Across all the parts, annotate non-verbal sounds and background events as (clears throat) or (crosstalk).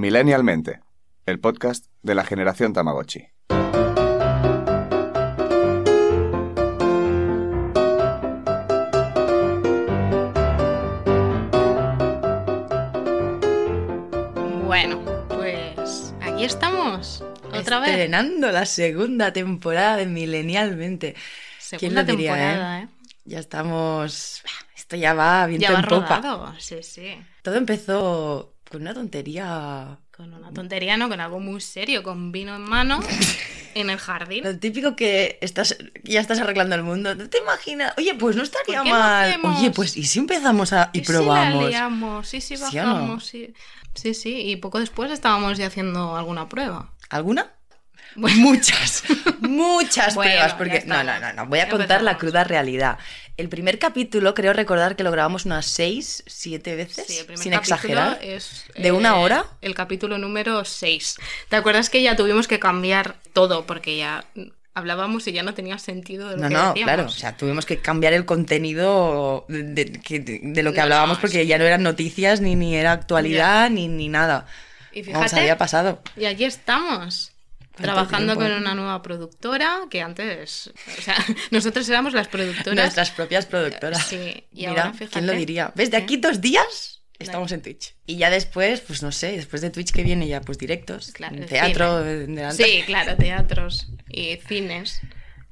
Millennialmente, el podcast de la generación Tamagotchi. Bueno, pues aquí estamos. Otra vez. Estrenando la segunda temporada de Milenialmente. Segunda ¿Quién lo diría, temporada, ¿eh? Ya estamos. Esto ya va viento Ya va en popa. rodado. Sí, sí. Todo empezó con una tontería. Con una tontería, ¿no? Con algo muy serio, con vino en mano, (laughs) en el jardín. Lo típico que estás, ya estás arreglando el mundo. ¿No te imaginas? Oye, pues no estaría ¿Por qué no mal. Oye, pues ¿y si empezamos a, y si probamos? la liamos? Sí, sí, ¿Sí o no? bajamos. Sí, sí, sí. Y poco después estábamos ya haciendo alguna prueba. ¿Alguna? Bueno. Muchas, (laughs) muchas Bueno, pruebas, porque no, no, no, no, voy a contar la cruda realidad. El primer capítulo, creo recordar que lo grabamos unas seis, siete veces, Sí, el primer sin exagerar. Es, ¿De una eh, hora? El capítulo número 6. ¿Te acuerdas que ya tuvimos que cambiar todo? Porque ya hablábamos y ya no tenía sentido de lo No, que no, decíamos. claro, o sea, tuvimos que cambiar el contenido de, de- que- de lo que No, hablábamos no, porque sí. ya no eran noticias, ni, ni era actualidad, ni, ni nada. Y Vamos, fíjate, había pasado. y aquí estamos. ¿Cuánto Trabajando tiempo, con una nueva productora que antes, o sea, (laughs) nosotros éramos las productoras. Nuestras propias productoras. Sí, y Mira, ahora fíjate. ¿quién lo diría? ¿Ves? De aquí dos días estamos en Twitch. Y ya después, pues no sé, después de Twitch que viene ya, pues directos, Claro, teatro, delante. Sí, claro, teatros y cines.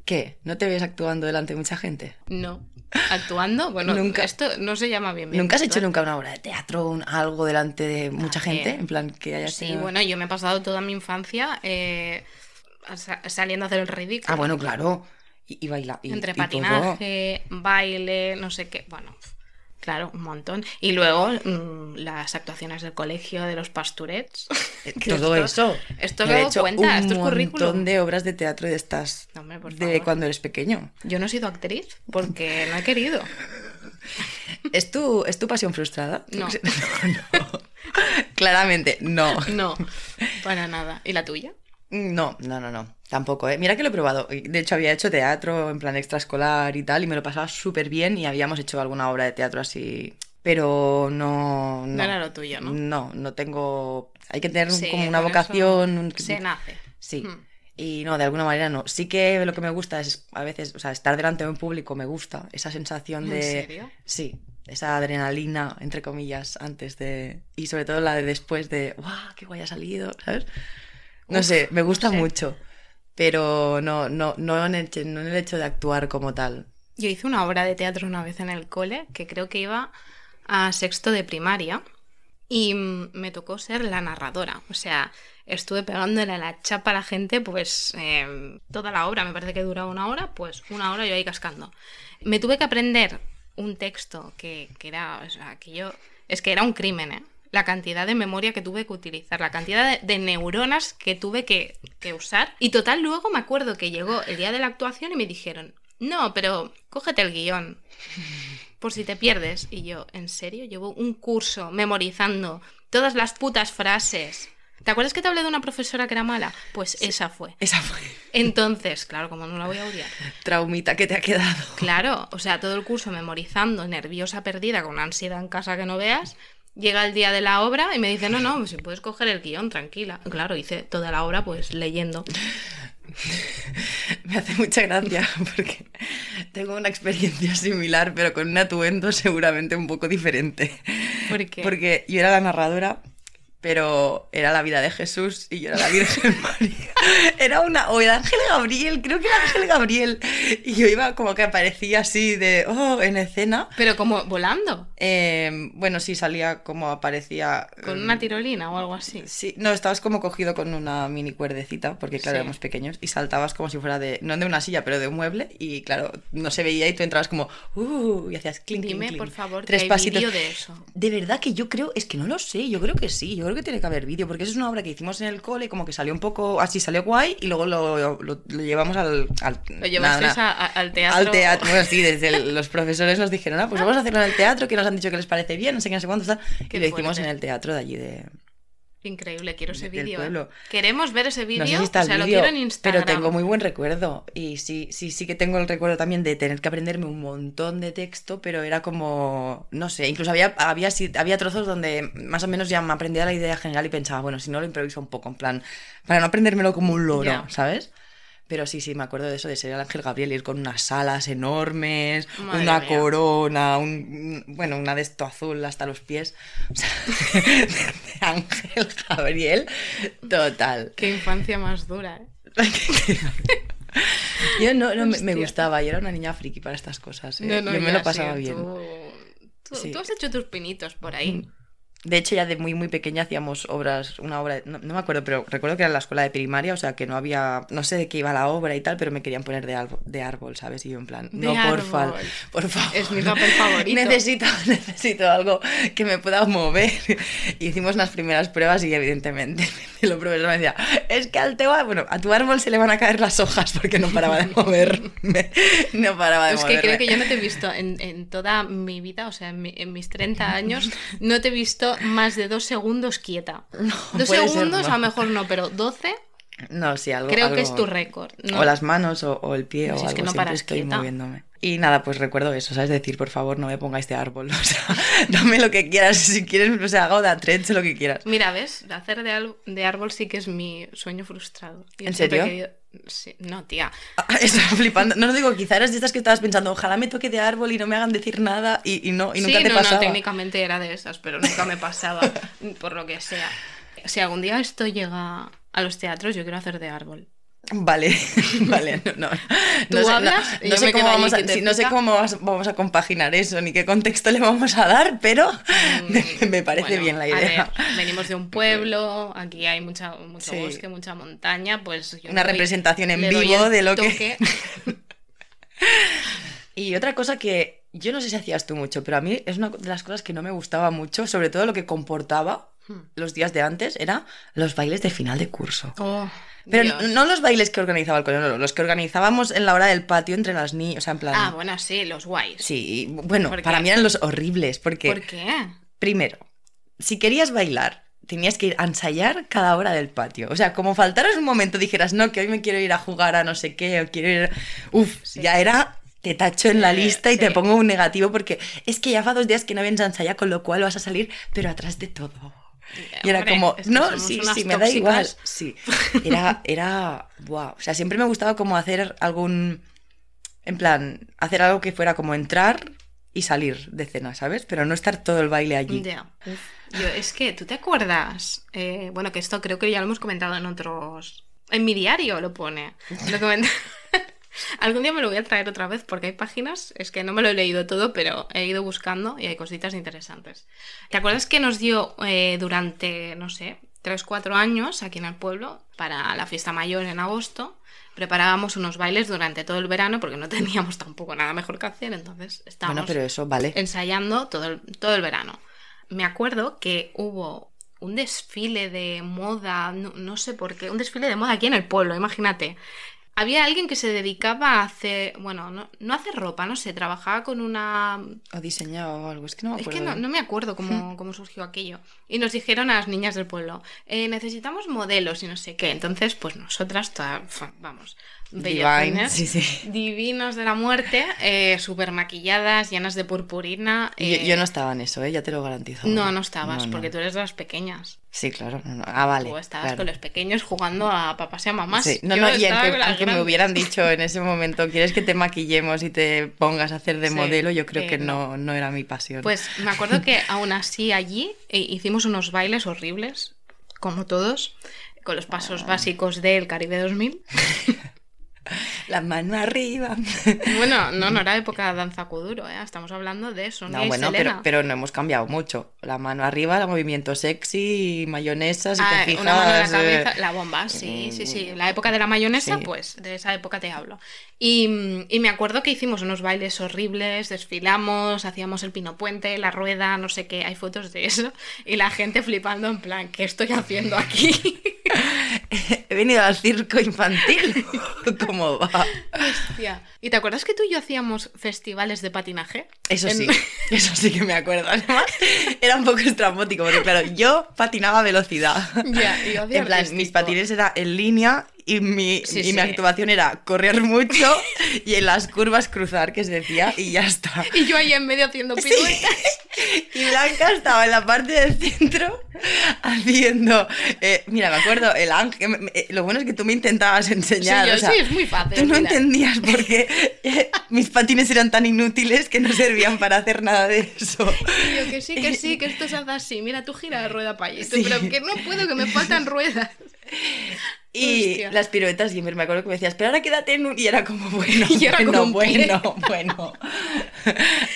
¿Qué? ¿No te ves actuando delante de mucha gente? No. Actuando, bueno, Nunca. esto no se llama bien. bien ¿Nunca has hecho nunca una obra de teatro, un- algo delante de mucha También. gente? En plan, que hayas Sí, tenido- bueno, yo me he pasado toda mi infancia eh, sa- saliendo a hacer el ridículo. Ah, bueno, claro. Y, y Entre y todo. patinaje, baile, no sé qué. Bueno, claro, un montón. Y luego mm, las actuaciones del colegio de los pasturets. (laughs) (laughs) Todo esto- eso. esto Yo he hecho cuenta, un esto es montón currículum. de obras de teatro de estas No, hombre, por de cuando eres pequeño. Yo no he sido actriz porque no he querido. ¿Es tu, ¿Es tu pasión frustrada? No. (laughs) no, no. Claramente, no. No, para nada. ¿Y la tuya? No, no, no, no. Tampoco, ¿eh? Mira que lo he probado. De hecho, había hecho teatro en plan extraescolar y tal, y me lo pasaba súper bien y habíamos hecho alguna obra de teatro así. Pero no. No era lo tuyo, ¿no? No, no tengo. Hay que tener Sí, como una vocación. Se nace. Sí. Hmm. Y no, de alguna manera no. Sí que lo que me gusta es a veces, o sea, estar delante de un público me gusta. Esa sensación ¿En de. serio? Sí, esa adrenalina, entre comillas, antes de. Y sobre todo la de después de. ¡Guau! ¡Qué guay ha salido! ¿Sabes? No Uf, sé, me gusta no sé. mucho. Pero no, no, no, en el, hecho de actuar como tal. Yo hice una obra de teatro una vez en el cole, que creo que iba a sexto de primaria, y mm, me tocó ser la narradora. O sea, estuve pegándole la chapa a la gente, pues eh, toda la obra, me parece que duraba una hora, pues una hora yo ahí cascando. Me tuve que aprender un texto que, era, que yo, es que era un crimen, ¿eh? La cantidad de memoria que tuve que utilizar, la cantidad de, de neuronas que tuve que, que usar. Y total, luego me acuerdo que llegó el día de la actuación y me dijeron, no, pero cógete el guion por si te pierdes. Y yo, ¿en serio? Llevo un curso memorizando todas las putas frases. ¿Te acuerdas que te hablé de una profesora que era mala? Pues esa fue. Esa fue Entonces, claro, como no la voy a odiar. traumita que te ha quedado. Claro, o sea, todo el curso memorizando, nerviosa, perdida, con ansiedad en casa que no veas. Llega el día de la obra y me dice, no, no, si puedes coger el guion, tranquila. Claro, hice toda la obra pues leyendo. (laughs) Me hace mucha gracia porque tengo una experiencia similar, pero con un atuendo seguramente un poco diferente. ¿Por qué? Porque yo era la narradora, pero era la vida de Jesús y yo era la Virgen (laughs) María. Era una, o el ángel Gabriel, creo que era ángel Gabriel. Y yo iba como que aparecía así de, oh, en escena. Pero como volando, Eh, bueno, sí, salía como aparecía. con eh, una tirolina o algo así. Sí, no, estabas como cogido con una mini cuerdecita, porque claro, Sí. éramos pequeños, y saltabas como si fuera de, no de una silla, pero de un mueble, y claro, no se veía y tú entrabas como, uh, y hacías clink, Dime, clink. por favor, tres que hay pasitos. de eso. De verdad que yo creo, es que no lo sé, yo creo que sí, yo creo que tiene que haber vídeo, porque eso es una obra que hicimos en el cole, como que salió un poco, así salió guay, y luego lo, lo- lo llevamos al... al Lo llevasteis nada, a- a- al teatro. Al teatro, bueno, sí, desde el- los profesores nos dijeron, ah, pues vamos a hacerlo en el teatro, que nos han dicho que les parece bien, no sé qué, no sé cuánto, tal, y lo hicimos en el teatro de allí de, Increíble, quiero ese vídeo. ¿eh? Queremos ver ese vídeo. No sé si está o sea, el lo quiero en Instagram. pero tengo muy buen recuerdo. Y sí, sí, sí que tengo el recuerdo también de tener que aprenderme un montón de texto, pero era como, no sé, incluso había, había, había trozos donde más o menos ya me aprendía la idea general y pensaba, bueno, si no lo improviso un poco, en plan, para no aprendérmelo como un loro. ¿sabes? Pero sí, sí, me acuerdo de eso, de ser el Ángel Gabriel, ir con unas alas enormes, Madre una mía. corona, un, bueno, una de esto azul hasta los pies. O sea, (laughs) de Ángel Gabriel, total. Qué infancia más dura, ¿eh? (laughs) Yo no, no me, gustaba, yo era una niña friki para estas cosas. ¿eh? No, no, yo me lo pasaba bien. Tú, tú- Sí. tú has hecho tus pinitos por ahí. (laughs) De hecho, ya de muy, muy pequeña hacíamos obras, una obra, no, no me acuerdo, pero recuerdo que era en la escuela de primaria, o sea, que no había, no sé de qué iba la obra y tal, pero me querían poner de, árbol, de árbol, ¿sabes? Y yo en plan, De no, porfa, árbol. por favor. Es mi papel favorito. Necesito, (laughs) necesito algo que me pueda mover. Y (laughs) hicimos unas primeras pruebas y evidentemente (laughs) el profesor me decía, es que al teu, bueno, a tu árbol se le van a caer las hojas porque no paraba de moverme. No paraba de Es moverme. que creo que yo no te he visto en, en toda mi vida, o sea, en, mi- en mis 30 años, no te he visto más de dos segundos quieta. (laughs) dos ser, segundos, no. a lo mejor no, pero 12 No, sí, algo. creo que es tu récord. ¿no? O las manos o, o el pie o algo. es que no siempre paras estoy quieta. moviéndome. Y nada, pues recuerdo eso, ¿sabes? Decir, por favor, no me pongáis de árbol. (laughs) O sea, dame lo que quieras. Si quieres, o sea, hago de atrecho lo que quieras. Mira, ¿ves? Hacer de, árbol sí que es mi sueño frustrado. Yo ¿En serio? querido- Sí, no, tía. Ah, (laughs) Estoy flipando. No lo digo, quizá eras de estas que estabas pensando, ojalá me toque de árbol y no me hagan decir nada y, y no, y nunca sí, te no, pasaba. no, técnicamente era de esas, pero nunca me pasaba, (laughs) por lo que sea. Si algún día esto llega a los teatros, yo quiero hacer de árbol. Vale, (laughs) vale, no, no. Tú no hablas no sé cómo vamos a, sí, no sé quietecita. cómo vamos, vamos a compaginar eso, ni qué contexto le vamos a dar, pero (laughs) me, me parece Mm, Bueno, bien la a idea. ver, venimos de un (laughs) pueblo, aquí hay mucha, mucho Sí. bosque, mucha montaña, pues yo Una doy- representación en vivo de lo que-. Y otra cosa que yo no sé si hacías tú mucho, pero a mí es una de las cosas que no me gustaba mucho, sobre todo lo que comportaba Hmm. los días de antes, era los bailes de final de curso. Oh, Pero Dios. no los bailes que organizaba el colegio, no, los que organizábamos en la hora del patio entre las niñas, o sea, en plan... Ah, bueno, sí, los guays. Sí, bueno, ¿Por para mí eran los horribles, porque ¿Por qué? primero, si querías bailar, tenías que ir a ensayar cada hora del patio. O sea, como faltaras un momento, dijeras, no, que hoy me quiero ir a jugar a no sé qué, o quiero ir... Uf, Sí. ya era... Te tacho en la lista y te pongo un negativo porque es que ya fa dos días que no vienes a ensayar, con lo cual vas a salir, pero atrás de todo. Y era Hombre, como, es que no, sí, sí, me da igual. Sí, era, era, wow. O sea, siempre me gustaba como hacer algún, en plan, hacer algo que fuera como entrar y salir de cena, ¿sabes? Pero no estar todo el baile allí. Yo, es que, ¿tú te acuerdas? Eh, bueno, que esto creo que ya lo hemos comentado en otros... En mi diario lo pone. Lo comenta- (laughs) Algún día me lo voy a traer otra vez porque hay páginas, es que no me lo he leído todo, pero he ido buscando y hay cositas interesantes. ¿Te acuerdas que nos dio eh, durante, no sé, 3, 4 años aquí en el pueblo, para la fiesta mayor en agosto, preparábamos unos bailes durante todo el verano porque no (laughs) teníamos tampoco nada mejor que hacer, entonces estábamos Bueno, pero eso, vale. ensayando todo el, todo el verano. Me acuerdo que hubo un desfile de moda, no, no sé por qué, un desfile de moda aquí en el pueblo, imagínate. Había alguien que se dedicaba a hacer, bueno, no, no hacer ropa, no sé, trabajaba con una... O diseñado o algo, es que no me Es acuerdo. que no, no me acuerdo cómo, (laughs) cómo surgió aquello. Y nos dijeron a las niñas del pueblo, "Eh, necesitamos modelos y no sé qué. Entonces, pues nosotras, toda- fa- vamos, Divine, bellacones, sí, sí. divinos de la muerte, eh, súper maquilladas, llenas de purpurina. Yo, eh, yo no estaba en eso, ¿eh? ya te lo garantizo. no, no estabas, No, no. porque tú eres de las pequeñas. Sí, claro. no. Ah, vale. Tú estabas claro. con los pequeños jugando a papás y a mamás. Sí, No, Yo no, y aunque, aunque me hubieran (laughs) dicho en ese momento, ¿quieres que te maquillemos y te pongas a hacer de modelo? Yo creo que no, no era mi pasión. Pues me acuerdo que (laughs) aún así allí eh, hicimos unos bailes horribles, como todos, con los pasos básicos del Caribe 2000. (laughs) (laughs) La mano arriba. Bueno, no, no era (laughs) época de danza kuduro, ¿eh? estamos hablando de Sonia No, bueno, pero, pero no hemos cambiado mucho. La mano arriba, el movimiento sexy, mayonesa, si Ah, te fijas. una mano en la eh, la bomba, sí, sí, sí. La época de la mayonesa, Sí. pues de esa época te hablo. Y, y me acuerdo que hicimos unos bailes horribles, desfilamos, hacíamos el pino puente, la rueda, no sé qué, hay fotos de eso. Y la gente flipando en plan, ¿qué estoy haciendo aquí? (laughs) venido al circo infantil. ¿Cómo va? Hostia. ¿Y te acuerdas que tú y yo hacíamos festivales de patinaje? Eso En- sí, (laughs) eso sí que me acuerdo. Además, era un poco estrambótico, porque claro, yo patinaba a velocidad. Ya, y yo hacía En plan, artístico. mis patines era en línea y mi, Sí, y sí. mi actuación era correr mucho (laughs) y en las curvas cruzar, que se decía, y ya está. Y yo ahí en medio haciendo piruetas. (laughs) Y Blanca estaba en la parte del centro haciendo. eh, mira, me acuerdo, el ángel. me- lo bueno es que tú me intentabas enseñar. Sí, yo o sea, sí, es muy fácil, Tú no mira. entendías por qué (laughs) eh, mis patines eran tan inútiles que no servían para hacer nada de eso. Y yo que sí, que sí, que esto se hace así. Mira, tú gira la rueda para Sí. Pero que no puedo, que me faltan ruedas. Y Hostia. las piruetas siempre me acuerdo que me decías, pero ahora quédate en un... Y era como, bueno, (laughs) Y era bueno, como bueno, (laughs) bueno.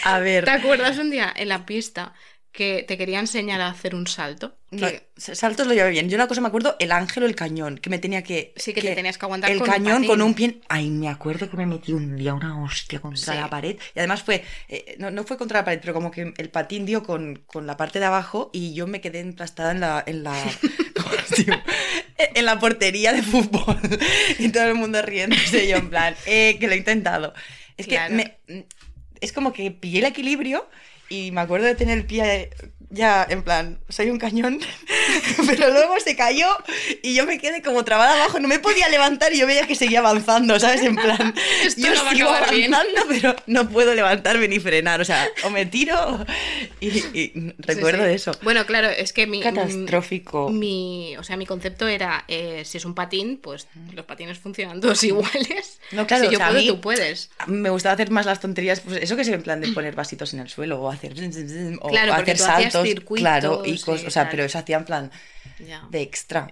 A ver. ¿Te acuerdas un día en la pista que te quería enseñar a hacer un salto? No, Que- saltos lo llevo bien. Yo una cosa me acuerdo, el ángel o el cañón, que me tenía que... Sí, que te tenías que aguantar El con un cañón patín. con un pie... Ay, me acuerdo que me metí un día una hostia contra Sí. la pared. Y además fue... eh, no, no fue contra la pared, pero como que el patín dio con, con la parte de abajo y yo me quedé emplastada en la... En la (laughs) en la portería de fútbol. Y todo el mundo riéndose. y Yo en plan, eh, que lo he intentado. Es Claro. que me- es como que pillé el equilibrio y me acuerdo de tener el pie ya en plan, soy un cañón, (laughs) pero luego se cayó y yo me quedé como trabada abajo, no me podía levantar y yo veía que seguía avanzando, ¿sabes? En plan, (laughs) Esto yo no sigo acabar bien. avanzando, pero no puedo levantarme ni frenar, o sea, o me tiro y, y recuerdo Sí, sí. eso. Bueno, claro, es que mi. Catastrófico. Mi, o sea, mi concepto era: eh, si es un patín, pues los patines funcionan todos (laughs) iguales. No, claro, si yo o sea, a puedo, mí- tú puedes. Me gustaba hacer más las tonterías, pues eso que es en plan de poner vasitos en el suelo o hacer, o Claro, hacer tú hacías saltos, circuitos claro, y cosas, o sea, tal. pero eso hacía en plan de extra.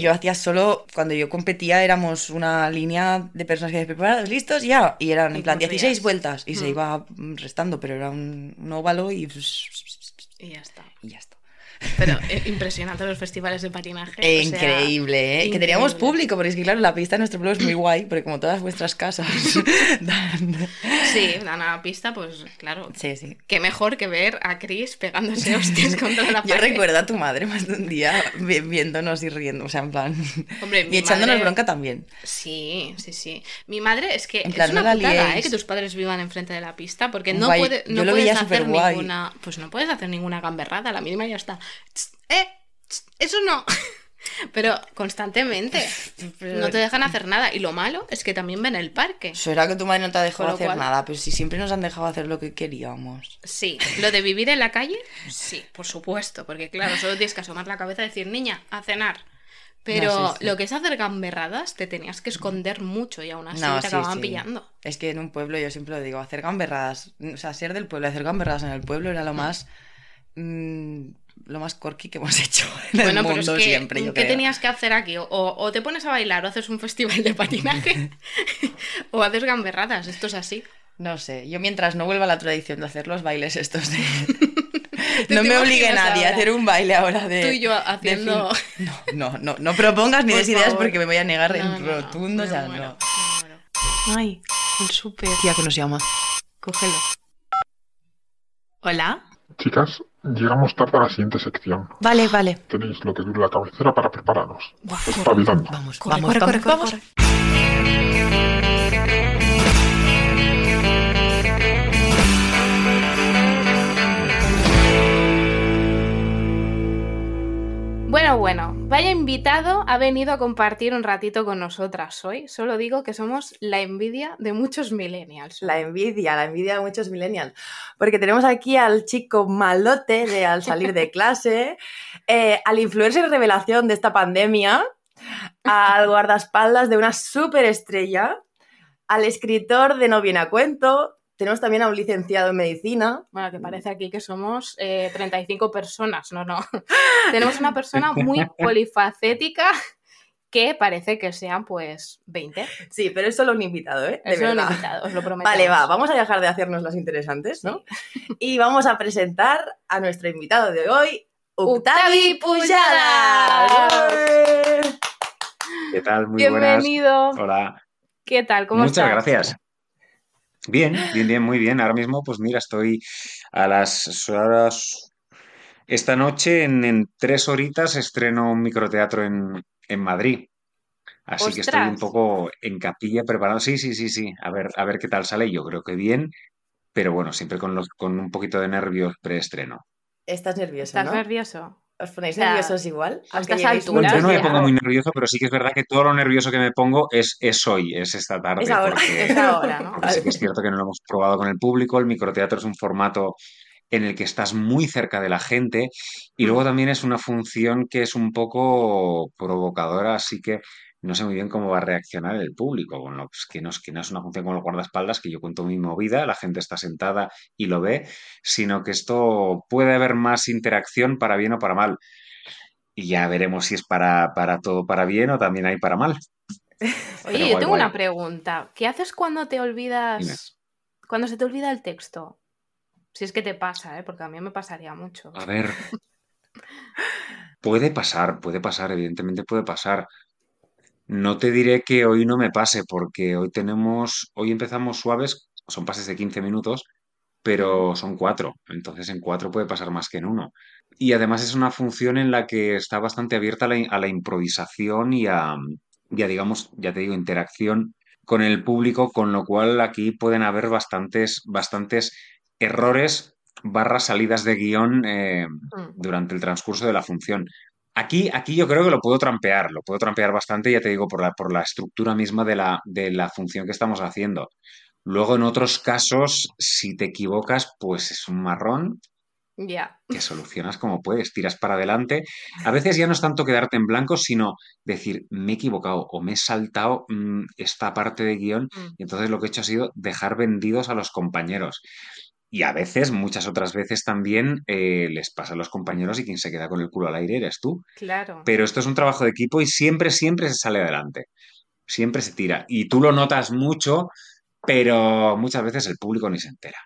Yo hacía solo, cuando yo competía éramos una línea de personas que decían, preparados, listos, ya, y eran Y en plan corrías. 16 vueltas y se Mm. iba restando, pero era un, un óvalo y, Y ya está. y ya está. Pero eh, impresionante los festivales de patinaje. O sea, increíble, ¿eh? Que teníamos increíble. público, porque es que claro, la pista de nuestro pueblo es muy guay, porque como todas vuestras casas (laughs) dan... Sí, dan a la pista, pues claro. Sí, sí. Qué mejor que ver a Chris pegándose (laughs) hostias contra la Yo pared. recuerdo a tu madre más de un día vi- viéndonos y riendo, o sea, en plan... Hombre, y echándonos madre- bronca también. Sí, sí, sí. Mi madre es que En plan, es una no putada. ¿eh? que tus padres vivan enfrente de la pista, porque no, Guay, puede, yo no lo puedes hacer ninguna, pues no puedes hacer ninguna gamberrada, la mínima ya está. Eh, eso no. (laughs) Pero constantemente (laughs) no te dejan hacer nada y lo malo es que también ven el parque. Eso era que tu madre no te ha dejado hacer cual- nada, pero si siempre nos han dejado hacer lo que queríamos. Sí, lo de vivir en la calle, (laughs) sí, por supuesto, porque claro, solo tienes que asomar la cabeza y decir, niña, a cenar. Pero No, sí, sí. lo que es hacer gamberradas, te tenías que esconder mucho y aún así No, te acababan sí. pillando. Es que en un pueblo, yo siempre lo digo, hacer gamberradas, o sea, ser del pueblo y hacer gamberradas en el pueblo era lo más. mm, lo más corky que hemos (laughs) hecho en Bueno, el pero es mundo que, siempre, yo ¿qué creo. tenías que hacer aquí? O, o te pones a bailar o haces un festival de patinaje (laughs) (laughs) o haces gamberradas, esto es así. No sé, yo mientras no vuelva la tradición de hacer los bailes estos de... ¿Tú no me obligue nadie a hacer un baile ahora de... Tú y yo haciendo- No, no, no, no propongas ni Por des ideas favor. porque me voy a negar No, en no, rotundo, o sea, muero, no. Ay, el súper. Tía, que nos llama. Cógelo. Hola. Chicas, llegamos tarde a la siguiente sección. Vale, vale. Tenéis lo que dure la cabecera para prepararos. Buah, Espabilando. Vamos, Corre, vamos, corre, vamos, corre, vamos. corre. Bueno, bueno, vaya invitado ha venido a compartir un ratito con nosotras hoy. Solo digo que somos la envidia de muchos millennials. La envidia, la envidia de muchos millennials. Porque tenemos aquí al chico malote de al salir de (laughs) clase, eh, al influencer revelación de esta pandemia, al guardaespaldas de una superestrella, al escritor de No viene a cuento. Tenemos también a un licenciado en medicina. Bueno, que parece aquí que somos eh, 35 personas, no, no. (laughs) Tenemos una persona muy (laughs) polifacética que parece que sean pues 20. Sí, pero es solo un invitado, ¿eh? De Eso lo he verdad. invitado, os lo prometo. Vale, va, vamos a dejar de hacernos las interesantes, ¿no? Y vamos a presentar a nuestro invitado de hoy, Octavi. Pujada. ¿Qué tal? Muy Bienvenido. buenas. Hola. ¿Qué tal? ¿Cómo Muchas estás? gracias. Bien, bien, bien, muy bien. Ahora mismo, pues mira, estoy a las horas. Esta noche, en, en tres horitas, estreno un microteatro en, en Madrid. Así que estoy un poco en capilla preparado. Sí, sí, sí, sí. A ver, a ver qué tal sale. Yo creo que bien, pero bueno, siempre con, los, con un poquito de nervios preestreno. Estás nervioso, ¿Estás ¿no? nervioso? ¿Os ponéis nerviosos igual? a estas alturas yo no me pongo muy nervioso, pero sí que es verdad que todo lo nervioso que me pongo es, es hoy, es esta tarde. Es ahora. porque- (laughs) Es ahora, ¿no? Porque sí que es cierto que no lo hemos probado con el público. El microteatro es un formato en el que estás muy cerca de la gente y luego también es una función que es un poco provocadora, así que no sé muy bien cómo va a reaccionar el público, con lo que no es, que no es una función con los guardaespaldas, que yo cuento mi movida, la gente está sentada y lo ve, sino que esto puede haber más interacción para bien o para mal. Y ya veremos si es para, para todo para bien o también hay para mal. (laughs) Oye, Pero yo guay, tengo guay. una pregunta. ¿Qué haces cuando te olvidas, Dime. cuando se te olvida el texto? Si es que te pasa, ¿eh? Porque a mí me pasaría mucho. A ver. (laughs) Puede pasar, puede pasar, evidentemente puede pasar. No te diré que hoy no me pase, porque hoy tenemos, hoy empezamos suaves, son pases de 15 minutos, pero son cuatro, entonces en cuatro puede pasar más que en uno. Y además es una función en la que está bastante abierta a la, a la improvisación y a, y a, digamos, ya te digo, interacción con el público, con lo cual aquí pueden haber bastantes, bastantes errores barra salidas de guion eh, Mm. durante el transcurso de la función. Aquí, aquí yo creo que lo puedo trampear, lo puedo trampear bastante, ya te digo, por la, por la estructura misma de la, de la función que estamos haciendo. Luego, en otros casos, si te equivocas, pues es un marrón Ya. que solucionas como puedes, tiras para adelante. A veces ya no es tanto quedarte en blanco, sino decir, me he equivocado o me he saltado mm, esta parte de guion Mm. y entonces lo que he hecho ha sido dejar vendidos a los compañeros. Y a veces, muchas otras veces también, eh, les pasa a los compañeros y quien se queda con el culo al aire eres tú. Claro. Pero esto es un trabajo de equipo y siempre, siempre se sale adelante. Siempre se tira. Y tú lo notas mucho, pero muchas veces el público ni se entera.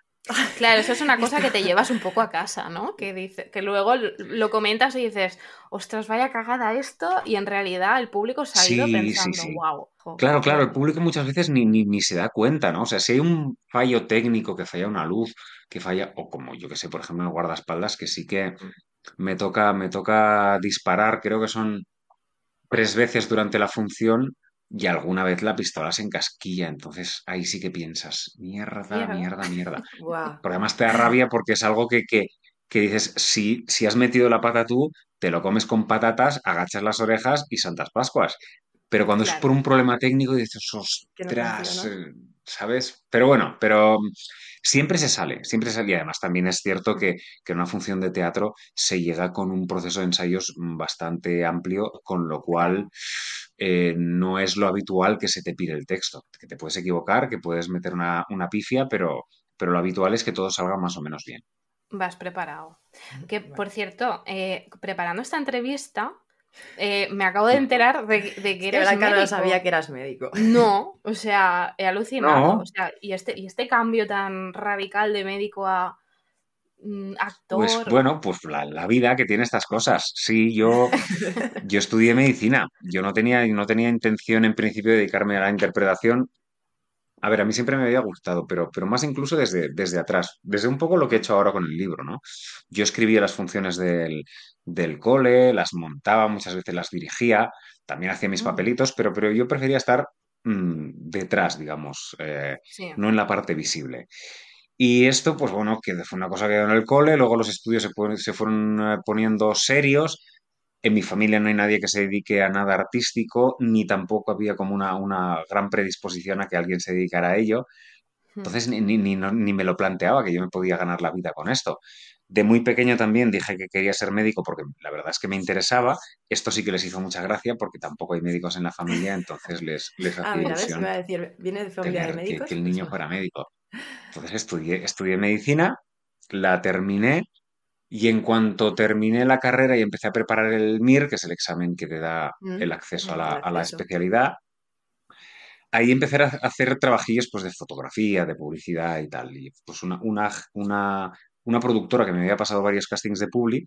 Claro, eso es una (laughs) cosa que te llevas un poco a casa, ¿no? Que, dice, que luego lo comentas y dices, ostras, vaya cagada esto, y en realidad el público se ha ido Sí, sí, pensando, sí. wow. Claro, claro, el público muchas veces ni, ni, ni se da cuenta, ¿no? O sea, si hay un fallo técnico, que falla una luz, que falla, o como yo que sé, por ejemplo, en el guardaespaldas, que sí que me toca, me toca disparar, creo que son tres veces durante la función y alguna vez la pistola se encasquilla. Entonces ahí sí que piensas, mierda, Mierda. mierda. (laughs) Porque además te da rabia porque es algo que, que, que dices, si, si has metido la pata tú, te lo comes con patatas, agachas las orejas y Santas Pascuas. Pero cuando es por un problema técnico dices, no ostras, funciona. eh, ¿sabes? Pero bueno, pero mm, siempre se sale, siempre se sale. Y además también es cierto que, que en una función de teatro se llega con un proceso de ensayos mm, bastante amplio, con lo cual eh, no es lo habitual que se te pide el texto. Que te puedes equivocar, que puedes meter una, una pifia, pero, pero lo habitual es que todo salga más o menos bien. Vas preparado. Que, por cierto, eh, preparando esta entrevista, eh, me acabo de enterar de, de que eres Blanca no médico. sabía que eras médico. No, (laughs) o sea, he alucinado. No. O sea, y este, y este cambio tan radical de médico a actor. Pues bueno, pues la, la vida que tiene estas cosas. Sí, yo, (laughs) yo estudié medicina. Yo no tenía, no tenía intención en principio de dedicarme a la interpretación. A ver, a mí siempre me había gustado, pero, pero más incluso desde, desde atrás, desde un poco lo que he hecho ahora con el libro, ¿no? Yo escribía las funciones del, del cole, las montaba, muchas veces las dirigía, también hacía mis Mm. papelitos, pero, pero yo prefería estar mm, detrás, digamos, eh, Sí. no en la parte visible. Y esto, pues bueno, que fue una cosa que quedó en el cole, luego los estudios se, fueron eh, poniendo serios. En mi familia no hay nadie que se dedique a nada artístico, ni tampoco había como una, una gran predisposición a que alguien se dedicara a ello. Mm. Entonces ni, ni, ni, ni me lo planteaba que yo me podía ganar la vida con esto. De muy pequeño también dije que quería ser médico porque la verdad es que me interesaba. Esto sí que les hizo mucha gracia porque tampoco hay médicos en la familia, entonces les, les (laughs) Ah, hacía mira, ves, ilusión a decir, viene de familia de que, médicos. que el niño fuera médico. Entonces estudié, estudié medicina, la terminé y en cuanto terminé la carrera y empecé a preparar el MIR, que es el examen que te da Mm, el acceso a la, a especialidad, ahí empecé a hacer trabajillos pues, de fotografía, de publicidad y tal. Y pues una, una, una, una productora que me había pasado varios castings de publi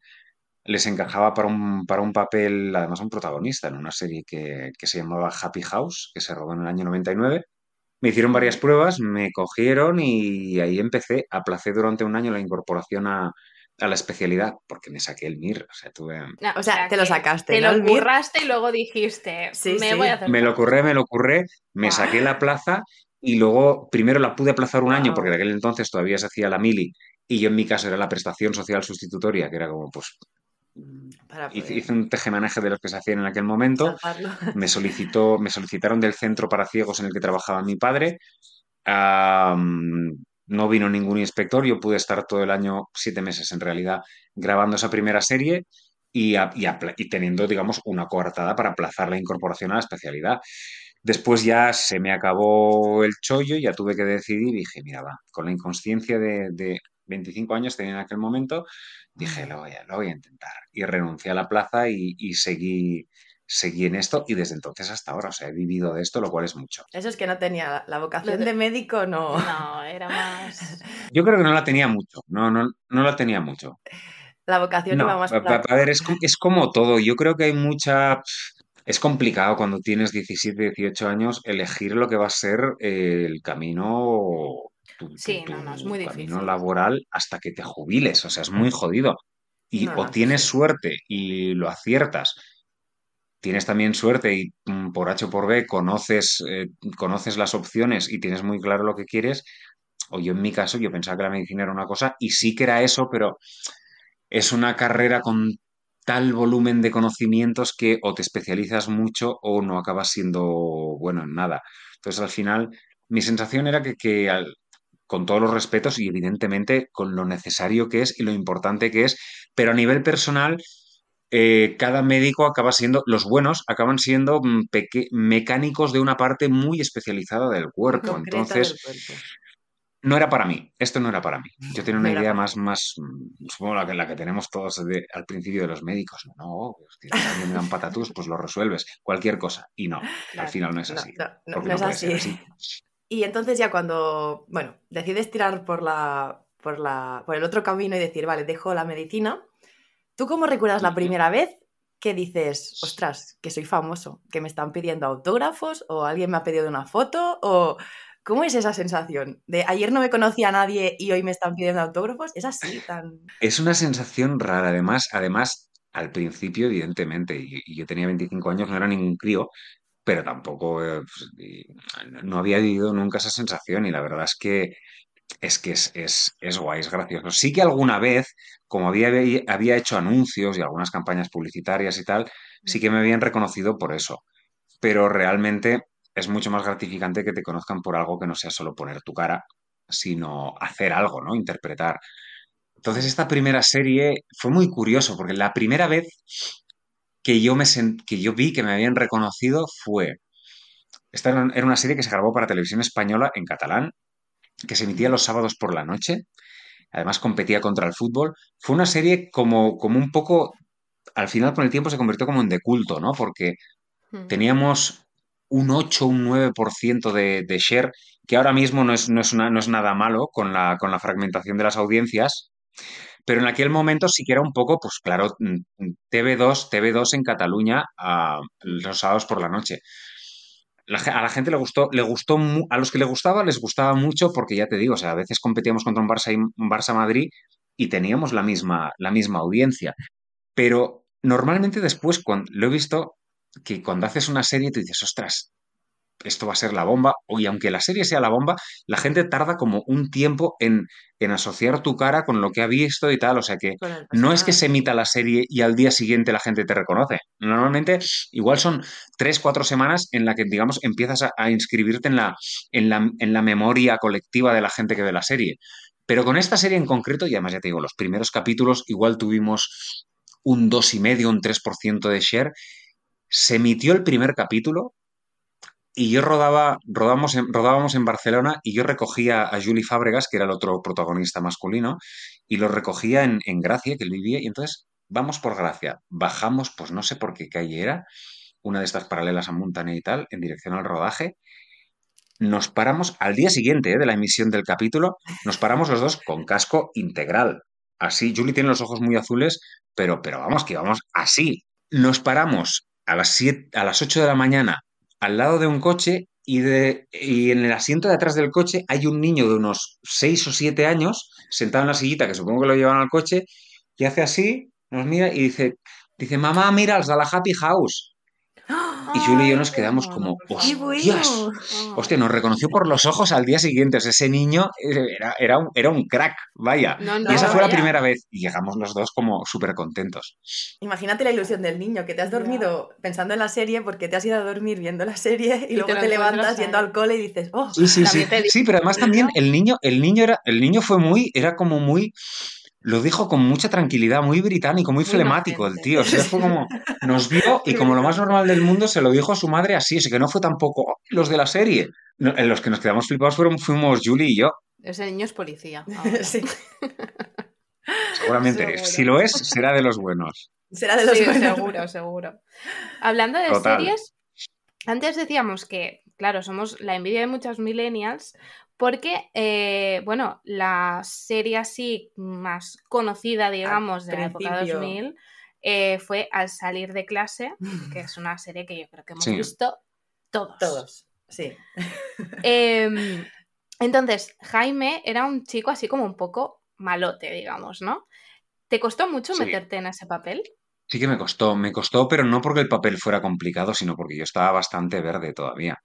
les encajaba para un, para un papel, además un protagonista, en una serie que, que se llamaba Happy House, que se rodó en el año 99. Me hicieron varias pruebas, me cogieron y ahí empecé. Aplacé durante un año la incorporación a, a la especialidad, porque me saqué el MIR, o sea, tuve... No, O sea, te lo sacaste, Te ¿no? lo curraste y luego dijiste, Sí, me sí. voy a hacer. Me lo curré, me lo curré, me saqué la plaza y luego primero la pude aplazar un año porque de aquel entonces todavía se hacía la mili y yo en mi caso era la prestación social sustitutoria, que era como pues Para hice, poder hice un tejemaneje de los que se hacían en aquel momento. (laughs) Me solicitó, me solicitaron del centro para ciegos en el que trabajaba mi padre. No vino ningún inspector, yo pude estar todo el año, siete meses en realidad, grabando esa primera serie y, a- y teniendo, digamos, una coartada para aplazar la incorporación a la especialidad. Después ya se me acabó el chollo, ya tuve que decidir y dije, mira, va, con la inconsciencia de, de 25 años tenía en aquel momento, dije, lo voy a, lo voy a intentar. Y renuncié a la plaza y, y seguí, seguí en esto y desde entonces hasta ahora, o sea, he vivido de esto, lo cual es mucho. Eso es que no tenía la, vocación de- de médico, no. No, era más. (laughs) Yo creo que no la tenía mucho, no, no, no la tenía mucho. La vocación No, iba más a, a- ver, es, es como todo. Yo creo que hay mucha... Es complicado cuando tienes 17, 18 años elegir lo que va a ser eh, el camino, tu, tu- Sí, no, no, es muy camino difícil. laboral hasta que te jubiles. O sea, es muy jodido. Y No, o tienes suerte y lo aciertas. Tienes también suerte y mm, por H o por B conoces, eh, conoces las opciones y tienes muy claro lo que quieres. O yo en mi caso, yo pensaba que la medicina era una cosa y sí que era eso, pero es una carrera con tal volumen de conocimientos que o te especializas mucho o no acabas siendo bueno en nada. Entonces, al final, mi sensación era que, que al- con todos los respetos y evidentemente con lo necesario que es y lo importante que es, pero a nivel personal, eh, cada médico acaba siendo, los buenos acaban siendo mm, mecánicos de una parte muy especializada del cuerpo. concreta Entonces, del cuerpo. no era para mí, esto no era para mí. Yo tenía una No idea más, más, mm, supongo la que, la que tenemos todos de- al principio de los médicos. No, pues, que si alguien me dan patatús, pues lo resuelves, cualquier cosa. Y no, al (laughs) final no es así. no, no, porque no es así. Y entonces ya cuando, bueno, decides tirar por la, por la, por el otro camino y decir, vale, dejo la medicina, ¿tú cómo recuerdas la primera vez que dices, ostras, que soy famoso, que me están pidiendo autógrafos o alguien me ha pedido una foto o cómo es esa sensación de ayer no me conocía a nadie y hoy me están pidiendo autógrafos? Es así tan Es una sensación rara, además, además, al principio, evidentemente, y, y yo tenía 25 años, no era ningún crío, pero tampoco eh, pues, no había vivido nunca esa sensación y la verdad es que es que es, es, es guay, es gracioso. Sí que alguna vez, como había, había hecho anuncios y algunas campañas publicitarias y tal, sí que me habían reconocido por eso, pero realmente es mucho más gratificante que te conozcan por algo que no sea solo poner tu cara, sino hacer algo, ¿no? Interpretar. Entonces, esta primera serie fue muy curioso, porque la primera vez que yo, me sen- que yo vi que me habían reconocido fue, esta era una serie que se grabó para televisión española en catalán, que se emitía los sábados por la noche, además competía contra el fútbol. Fue una serie como, como un poco, al final con el tiempo se convirtió como en de culto, ¿no? Porque Mm. teníamos un 8, un 9% de, de share, que ahora mismo no es, no es, una- no es nada malo con la, con la fragmentación de las audiencias, pero en aquel momento sí que era un poco, pues claro, mm, TV2, TV2 en Cataluña a los sábados por la noche. A la gente le gustó, le gustó, a los que le gustaba, les gustaba mucho porque ya te digo, o sea, a veces competíamos contra un Barça y un Barça Madrid y teníamos la misma, la misma audiencia. Pero normalmente después, cuando lo he visto, que cuando haces una serie tú dices, ostras, esto va a ser la bomba, y aunque la serie sea la bomba, la gente tarda como un tiempo en, en asociar tu cara con lo que ha visto y tal, o sea que no es que se emita la serie y al día siguiente la gente te reconoce. Normalmente, igual son tres, cuatro semanas en la que, digamos, empiezas a, a inscribirte en la, en, la, en la memoria colectiva de la gente que ve la serie. Pero con esta serie en concreto, y además ya te digo, los primeros capítulos igual tuvimos un 2,5, un 3% de share. Se emitió el primer capítulo y yo rodaba, rodamos en- rodábamos en Barcelona y yo recogía a Juli Fábregas, que era el otro protagonista masculino, y lo recogía en, Gracia, que él vivía, y entonces vamos por Gracia, bajamos, pues no sé por qué calle era, una de estas paralelas a Montaner y tal, en dirección al rodaje. Nos paramos al día siguiente eh, de la emisión del capítulo, nos paramos los dos con casco integral. Así, Julie tiene los ojos muy azules, pero, pero vamos, que vamos así. Nos paramos a las, siete, a las 8 de la mañana al lado de un coche y, de, y en el asiento de atrás del coche hay un niño de unos 6 o 7 años sentado en la sillita, que supongo que lo llevan al coche, y hace así, nos mira y dice, dice, mamá, mira, els de la Happy House. Y Julie y yo nos quedamos como, ¡Qué bueno! ¡hostias! Hostia, nos reconoció por los ojos al día siguiente. O sea, ese niño era, era, un, era un crack, vaya. No, no, y esa fue la primera vez. Y llegamos los dos como súper contentos. Imagínate la ilusión del niño, que te has dormido pensando en la serie porque te has ido a dormir viendo la serie y, Y luego te levantas yendo al cole y dices, oh, Sí, sí, sí. Sí, pero además también el niño, el niño era, el niño fue muy, era como muy, lo dijo con mucha tranquilidad, muy británico, muy Muy flemático el tío. O sea, fue como, nos vio y como lo más normal del mundo se lo dijo a su madre así, así que no fue tampoco "Oh, los de la serie. No, en los que nos quedamos flipados fueron, fuimos Julie y yo. Ese niño es policía. (laughs) ahora. sí, Seguramente, Seguro. si lo es, será de los buenos. será de los Sí, buenos. seguro, seguro. Hablando de Total. series, antes decíamos que, claro, somos la envidia de muchos millennials, porque, eh, bueno, la serie así más conocida, digamos, de la época principio. 2000 eh, fue Al salir de clase, que (laughs) es una serie que yo creo que hemos Sí. visto todos. Todos, sí. (laughs) Em, entonces, Jaime era un chico así como un poco malote, digamos, ¿no? ¿Te costó mucho Sí. meterte en ese papel? Sí que me costó, me costó, pero no porque el papel fuera complicado, sino porque yo estaba bastante verde todavía.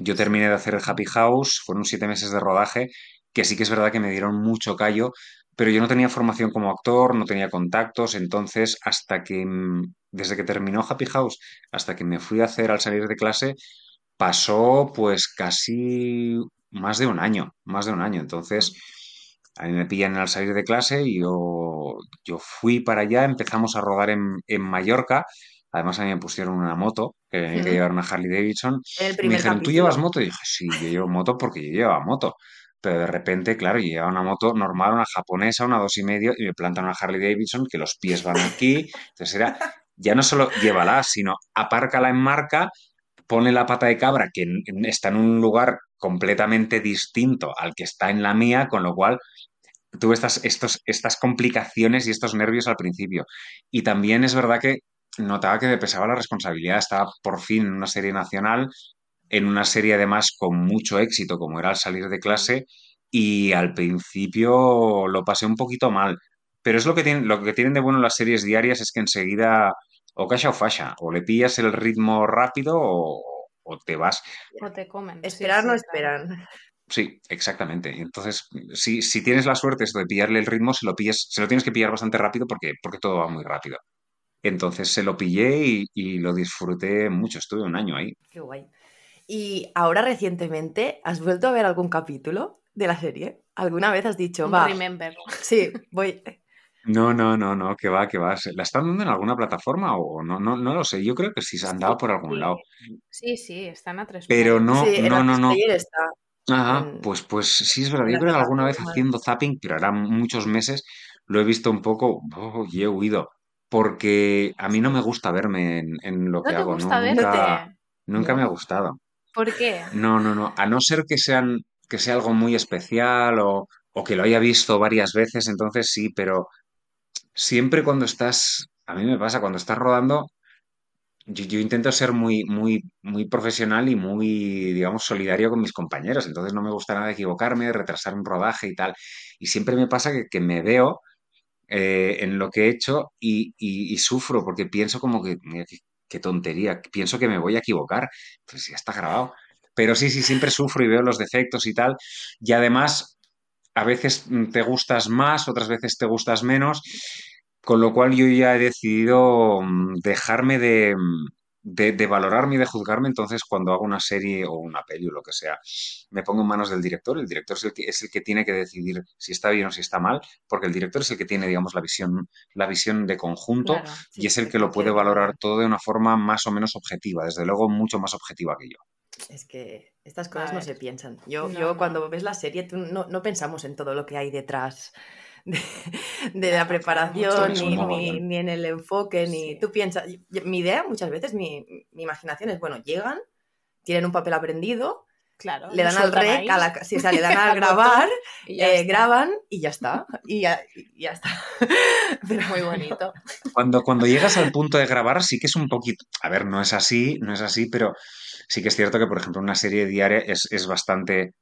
Yo terminé de hacer el Happy House, fueron siete meses de rodaje, que sí que es verdad que me dieron mucho callo, pero yo no tenía formación como actor, no tenía contactos, entonces hasta que, mm, desde que terminó Happy House hasta que me fui a hacer al salir de clase, pasó pues casi más de un año, más de un año. Entonces, a mí me pillan al salir de clase y yo, yo fui para allá, empezamos a rodar en, en Mallorca. Además, a mí me pusieron una moto, que tenía que llevar una Harley Davidson. El Me dijeron, ¿tú llevas moto? Y dije, sí, yo llevo moto porque yo llevaba moto. Pero de repente, claro, yo llevaba una moto normal, una japonesa, una dos y medio, y me plantan una Harley Davidson, que los pies van aquí. Entonces era, ya no solo llévala, sino apárcala en marca, pone la pata de cabra, que está en un lugar completamente distinto al que está en la mía, con lo cual tuve estas, estos, estas complicaciones y estos nervios al principio. Y también es verdad que notaba que me pesaba la responsabilidad. Estaba por fin en una serie nacional, en una serie además con mucho éxito, como era al salir de clase, y al principio lo pasé un poquito mal. Pero es lo que tienen, lo que tienen de bueno las series diarias es que enseguida o caixa o falla, o le pillas el ritmo rápido o, o te vas. ¿O te comen? Sí, Esperar sí, no claro. esperan. Sí, exactamente. Entonces, si, si tienes la suerte esto de pillarle el ritmo, se lo pillas, se lo tienes que pillar bastante rápido porque, porque todo va muy rápido. Entonces se lo pillé y, y lo disfruté mucho. Estuve un año ahí. Qué guay. Y ahora recientemente, ¿has vuelto a ver algún capítulo de la serie? ¿Alguna vez has dicho, va, remember. sí, voy... No, no, no, no, que va, que va. ¿Se- ¿La están dando en alguna plataforma o no? No, no lo sé. Yo creo que sí se han dado por algún Sí. lado. Sí, sí, están a tres Pero no, sí, no, no, no. Está. Ajá, en- pues, pues sí es verdad. Yo creo que alguna vez haciendo zapping, pero ahora muchos meses, lo he visto un poco oh, y he huido. Porque a mí no me gusta verme en, en lo ¿No que te hago. gusta no, verte? nunca, nunca me ha gustado. ¿Por qué? No, no, no. A no ser que sean, que sea algo muy especial o, o que lo haya visto varias veces, entonces sí, pero siempre cuando estás, a mí me pasa, cuando estás rodando, yo, yo intento ser muy, muy, muy profesional y muy, digamos, solidario con mis compañeros. Entonces no me gusta nada equivocarme, retrasar un rodaje y tal. Y siempre me pasa que, que me veo eh, en lo que he hecho y, sufro porque pienso como que, qué tontería, pienso que me voy a equivocar. Pues ya está grabado. Pero sí, sí, siempre sufro y veo los defectos y tal. Y además, a veces mm, te gustas más, otras veces te gustas menos. Con lo cual yo ya he decidido mm, dejarme de, mm, de, de valorarme y de juzgarme. Entonces, cuando hago una serie o una peli o lo que sea, me pongo en manos del director. El director es el que, es el que tiene que decidir si está bien o si está mal, porque el director es el que tiene, digamos, la visión, la visión de conjunto Claro. y es el que lo puede valorar todo de una forma más o menos objetiva, desde luego mucho más objetiva que yo. Es que estas cosas no se piensan. Yo, No, yo cuando ves la serie, tú no, no pensamos en todo lo que hay detrás de, de la preparación, mucho, ni, ni, ni en el enfoque, ni Sí. tú piensas. mi idea, muchas veces, mi, mi imaginación es, bueno, llegan, tienen un papel aprendido, Claro. le dan al rec, ahí a la, sí, o sea, le dan (laughs) al grabar, y eh, graban y ya está. Y ya, y ya está. (laughs) Pero Muy bonito. Cuando, cuando llegas al punto de grabar, sí que es un poquito. A ver, no es así, no es así, pero sí que es cierto que, por ejemplo, una serie diaria es, es bastante.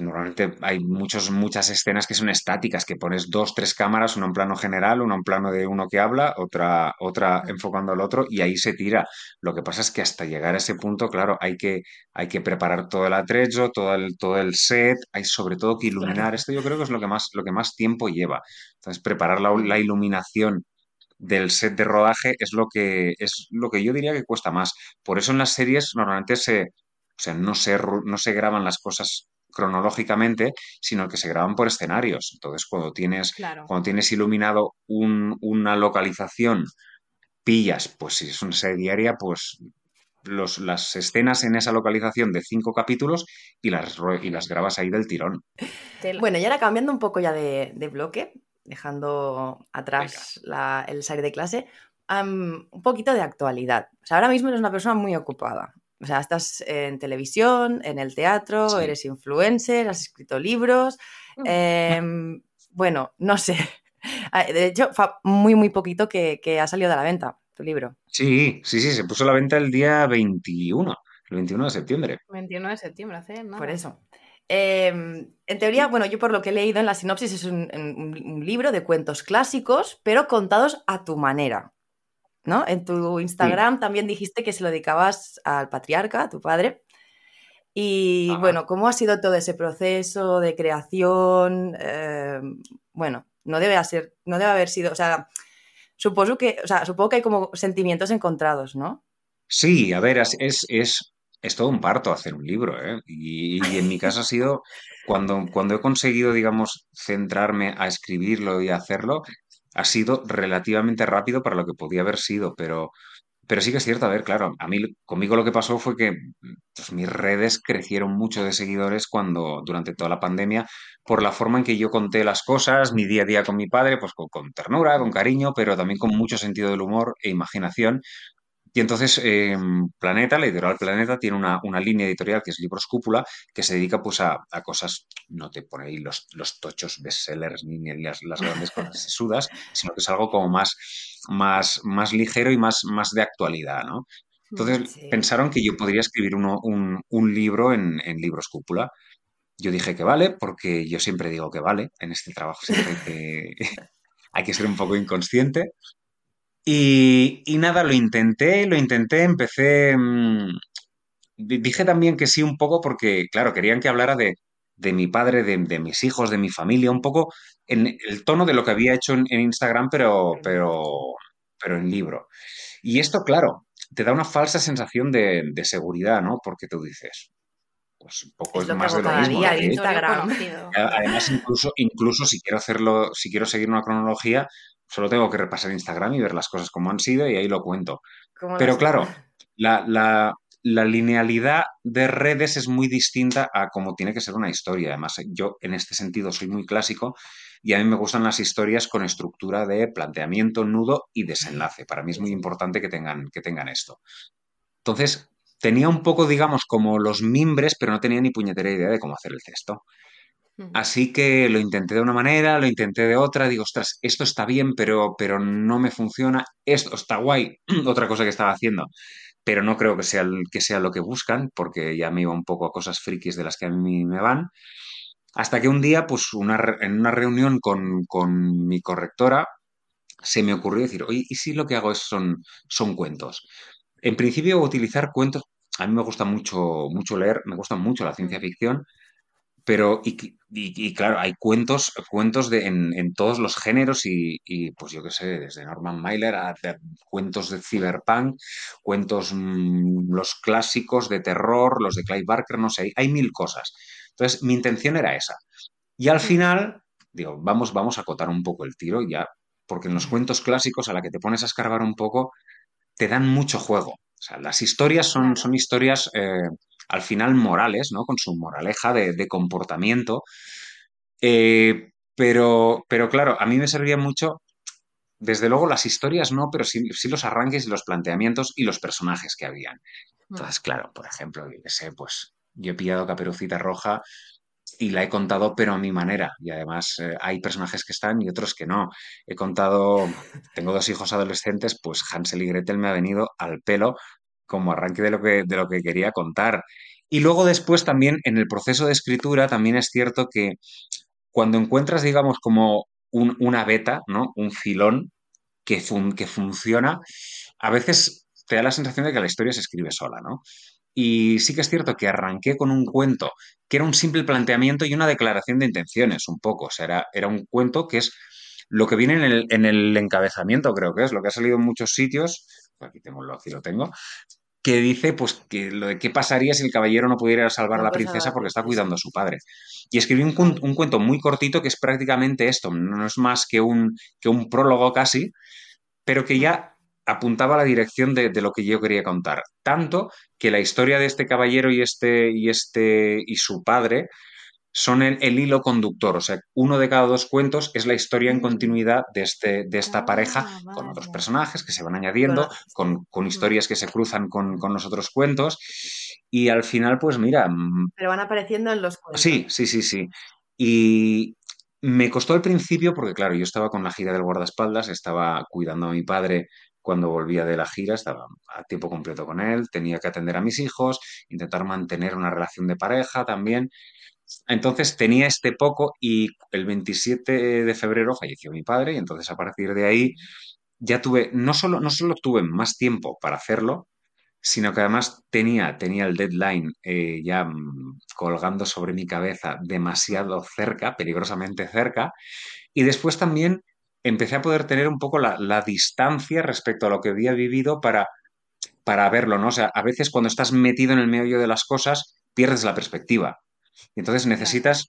Normalmente hay muchos, muchas escenas que son estáticas, que pones dos, tres cámaras, una en plano general, una en plano de uno que habla, otra, otra enfocando al otro, y ahí se tira. Lo que pasa es que hasta llegar a ese punto, claro, hay que, hay que preparar todo el atrecho, todo el, todo el set, hay sobre todo que iluminar. Esto yo creo que es lo que más, lo que más tiempo lleva. Entonces, preparar la, la iluminación del set de rodaje es lo que, es lo que yo diría que cuesta más. Por eso en las series normalmente se, o sea, no se, no se graban las cosas cronológicamente, sino que se graban por escenarios. Entonces, cuando tienes, Claro. cuando tienes iluminado un- una localización, pillas, pues si es una serie diaria, pues los, las escenas en esa localización de cinco capítulos y las, y las grabas ahí del tirón. Bueno, y ahora cambiando un poco ya de, de bloque, dejando atrás la- el salir de clase, un poquito de actualidad. O sea, ahora mismo eres una persona muy ocupada. O sea, estás en televisión, en el teatro, Sí. eres influencer, has escrito libros. em, bueno, no sé. (laughs) Ah, De hecho, muy, muy poquito que, que ha salido de la venta tu libro. Sí, sí, sí, se puso a la venta el día 21, el 21 de septiembre. 21 de septiembre, hace nada. Por eso. Em, en teoría, bueno, yo por lo que he leído en la sinopsis es un, un- un libro de cuentos clásicos, pero contados a tu manera. ¿No? En tu Instagram también dijiste que se lo dedicabas al patriarca, a tu padre. Y Ajá. bueno, ¿cómo ha sido todo ese proceso de creación? Em, bueno, no debe ser, no debe haber sido, o sea, supongo que, o sea, supongo que hay como sentimientos encontrados, ¿no? Sí, a ver, es, es, es, es todo un parto hacer un libro, ¿eh? Y, y en mi caso ha sido cuando, cuando he conseguido, digamos, centrarme a escribirlo y hacerlo, ha sido relativamente rápido para lo que podía haber sido, pero, pero sí que es cierto, a ver, claro, a mí conmigo lo que pasó fue que pues, mis redes crecieron mucho de seguidores cuando, durante toda la pandemia, por la forma en que yo conté las cosas, mi día a día con mi padre, pues con, con ternura, con cariño, pero también con mucho sentido del humor e imaginación. Y entonces eh, Planeta, la editorial Planeta, tiene una, una línea editorial que es Libros Cúpula, que se dedica pues a, a cosas, no te pone ahí los, los tochos bestsellers ni, ni las, las grandes cosas sesudas, sino que es algo como más, más, más ligero y más, más de actualidad, ¿no? Entonces Sí. pensaron que yo podría escribir uno- un, un libro en, en Libros Cúpula. Yo dije que vale, porque yo siempre digo que vale. En este trabajo siempre que, (laughs) hay que ser un poco inconsciente. Y, y nada, lo intenté, lo intenté, empecé. mm, di- dije también que sí un poco porque, claro, querían que hablara de, de mi padre, de, de mis hijos, de mi familia, un poco en el tono de lo que había hecho en, en Instagram, pero, pero, pero en libro. Y esto, claro, te da una falsa sensación de, de seguridad, ¿no? Porque tú dices, pues un poco Es es más hago de lo mismo. hecho. Instagram. Además, incluso, incluso si quiero hacerlo, si quiero seguir una cronología, solo tengo que repasar Instagram y ver las cosas como han sido y ahí lo cuento. ¿Cómo lo Pero claro, la, la- la linealidad de redes es muy distinta a cómo tiene que ser una historia. Además, yo en este sentido soy muy clásico y a mí me gustan las historias con estructura de planteamiento, nudo y desenlace. Para mí es muy importante que tengan, que tengan esto. Entonces, tenía un poco, digamos, como los mimbres, pero no tenía ni puñetera idea de cómo hacer el texto. Así que lo intenté de una manera, lo intenté de otra, digo, ostras, esto está bien, pero, pero no me funciona, esto está guay, (clears throat) otra cosa que estaba haciendo, pero no creo que sea, que sea lo que buscan, porque ya me iba un poco a cosas frikis de las que a mí me van, hasta que un día, pues una en una reunión con, con mi correctora, se me ocurrió decir, oye, ¿y si lo que hago es, son, son cuentos? En principio, utilizar cuentos, a mí me gusta mucho, mucho leer, me gusta mucho la ciencia ficción, pero, y, y- y claro, hay cuentos, cuentos de, en, en todos los géneros y, y, pues yo qué sé, desde Norman Mailer a, a cuentos de cyberpunk, cuentos, mm, los clásicos de terror, los de Clive Barker, no sé, hay, hay mil cosas. Entonces, mi intención era esa. Y al final, digo, vamos, vamos a acotar un poco el tiro ya, porque en los cuentos clásicos a la que te pones a escarbar un poco, te dan mucho juego. O sea, las historias son, son historias eh, al final morales, ¿no? Con su moraleja de, de comportamiento. Eh, pero, pero claro, a mí me servía mucho, desde luego las historias no, pero sí, sí los arranques y los planteamientos y los personajes que habían. Entonces, claro, por ejemplo, yo sé, pues yo he pillado Caperucita Roja y la he contado, pero a mi manera. Y además eh, hay personajes que están y otros que no. He contado, tengo dos hijos adolescentes, pues Hansel y Gretel me ha venido al pelo como arranque de lo que, de lo que quería contar. Y luego después también en el proceso de escritura también es cierto que cuando encuentras, digamos, como un- una beta, ¿no? Un filón que, fun- que funciona, a veces te da la sensación de que la historia se escribe sola, ¿no? Y sí que es cierto que arranqué con un cuento que era un simple planteamiento y una declaración de intenciones, un poco. O sea, era, era un cuento que es lo que viene en el, en el encabezamiento, creo que es, lo que ha salido en muchos sitios, aquí, tengo, aquí lo tengo, que dice pues que lo de qué pasaría si el caballero no pudiera salvar a la princesa porque está cuidando a su padre. Y escribí un, un cuento muy cortito que es prácticamente esto, no es más que un, que un prólogo casi, pero que ya apuntaba a la dirección de, de lo que yo quería contar. Tanto que la historia de este caballero y este y este y su padre son el, el hilo conductor. O sea, uno de cada dos cuentos es la historia en continuidad de, este, de esta Ah, pareja con otros personajes que se van añadiendo, Con- con, historias que se cruzan con, con los otros cuentos. Y al final, pues mira, mm, Pero van apareciendo en los cuentos. Sí, sí, sí, sí. Y me costó al principio porque, claro, yo estaba con la gira del guardaespaldas, estaba cuidando a mi padre cuando volvía de la gira, estaba a tiempo completo con él, tenía que atender a mis hijos, intentar mantener una relación de pareja también. Entonces tenía este poco y el 27 de febrero falleció mi padre y entonces a partir de ahí ya tuve, no solo, no solo tuve más tiempo para hacerlo, sino que además tenía, tenía el deadline eh, ya mm, colgando sobre mi cabeza demasiado cerca, peligrosamente cerca, y después también empecé a poder tener un poco la, la distancia respecto a lo que había vivido para, para verlo, ¿no? O sea, a veces cuando estás metido en el meollo de las cosas, pierdes la perspectiva. Y entonces necesitas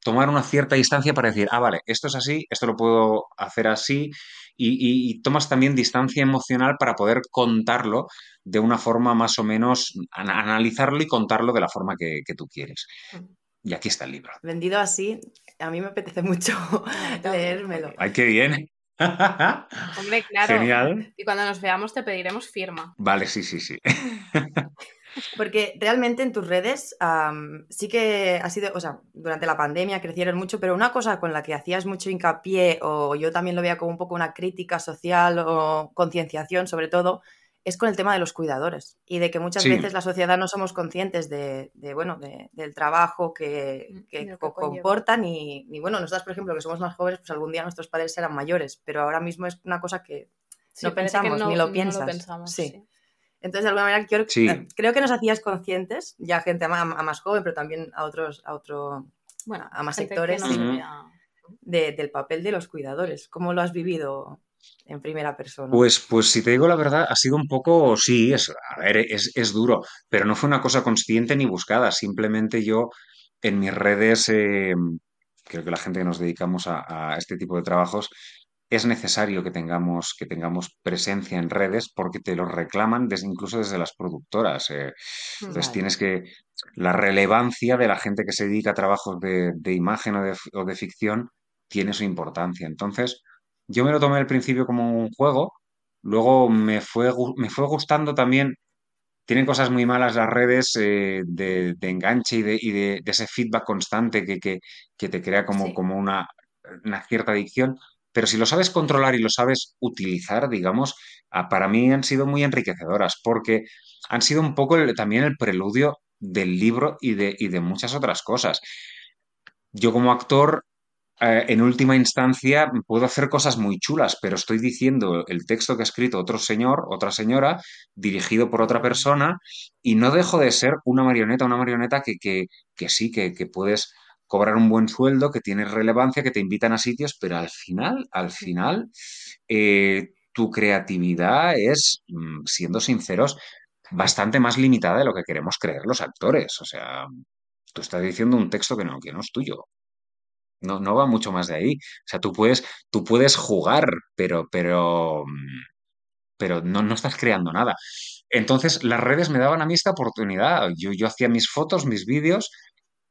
tomar una cierta distancia para decir, ah, vale, esto es así, esto lo puedo hacer así, y, y- y tomas también distancia emocional para poder contarlo de una forma más o menos, an- analizarlo y contarlo de la forma que, que tú quieres. Y aquí está el libro. Vendido así, a mí me apetece mucho (laughs) leérmelo. ¡Ay, qué bien! Hombre, claro. Genial. Y cuando nos veamos te pediremos firma. Vale, sí, sí, sí. (laughs) Porque realmente en tus redes am, sí que ha sido, o sea, durante la pandemia crecieron mucho, pero una cosa con la que hacías mucho hincapié, o yo también lo veía como un poco una crítica social o concienciación sobre todo, es con el tema de los cuidadores y de que muchas Sí. veces la sociedad no somos conscientes de, de, bueno, de- del trabajo que, Mm, que lo comportan y, y, bueno, nosotras, por ejemplo, que somos más jóvenes, pues algún día nuestros padres serán mayores, pero ahora mismo es una cosa que Sí, no que pensamos no- ni no lo piensas. pensamos, sí. Entonces, de alguna manera, Sí. eh, creo que nos hacías conscientes, ya gente a, más joven, pero también a otros, a otro, bueno, a más Gente sectores, no de- del papel de los cuidadores. ¿Cómo lo has vivido en primera persona? Pues, pues si te digo la verdad, ha sido un poco, sí, es, a ver, es, es duro, pero no fue una cosa consciente ni buscada. Simplemente yo en mis redes, eh, creo que la gente que nos dedicamos a, a este tipo de trabajos, es necesario que tengamos, que tengamos presencia en redes porque te lo reclaman desde, incluso desde las productoras. eh. Entonces Vale. tienes que, la relevancia de la gente que se dedica a trabajos de, de imagen o de, o de ficción tiene su importancia. Entonces, yo me lo tomé al principio como un juego, luego me fue, me fue gustando también. Tienen cosas muy malas las redes eh, de, de enganche y, de, y de- de ese feedback constante que, que- que te crea como, Sí. como una, una cierta adicción. Pero si lo sabes controlar y lo sabes utilizar, digamos, ah, para mí han sido muy enriquecedoras porque han sido un poco también el preludio del libro y de, y de muchas otras cosas. Yo como actor eh, en última instancia puedo hacer cosas muy chulas, pero estoy diciendo el texto que ha escrito otro señor, otra señora, dirigido por otra persona, y no dejo de ser una marioneta, una marioneta que, que, que sí, que, que puedes cobrar un buen sueldo, que tienes relevancia, que te invitan a sitios, pero al final, al final, eh, tu creatividad es, mm, siendo sinceros, bastante más limitada de lo que queremos creer los actores. O sea, tú estás diciendo un texto que no, que no es tuyo. No, no va mucho más de ahí. O sea, tú puedes, tú puedes jugar, pero, pero, mm, pero no, no estás creando nada. Entonces, las redes me daban a mí esta oportunidad. Yo, yo hacía mis fotos, mis vídeos,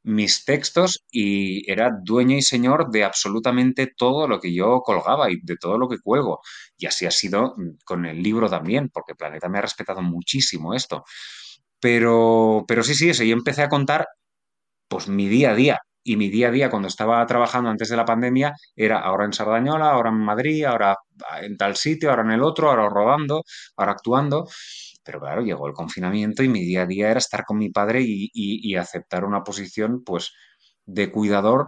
mis textos y era dueño y señor de absolutamente todo lo que yo colgaba y de todo lo que cuelgo. Y así ha sido mm, con el libro también, porque Planeta me ha respetado muchísimo esto. Pero, pero sí, sí, eso. Yo empecé a contar pues mi día a día. Y mi día a día, cuando estaba trabajando antes de la pandemia, era ahora en Sardañola, ahora en Madrid, ahora en tal sitio, ahora en el otro, ahora rodando, ahora actuando. Pero claro, llegó el confinamiento y mi día a día era estar con mi padre y, y- y aceptar una posición, pues, de cuidador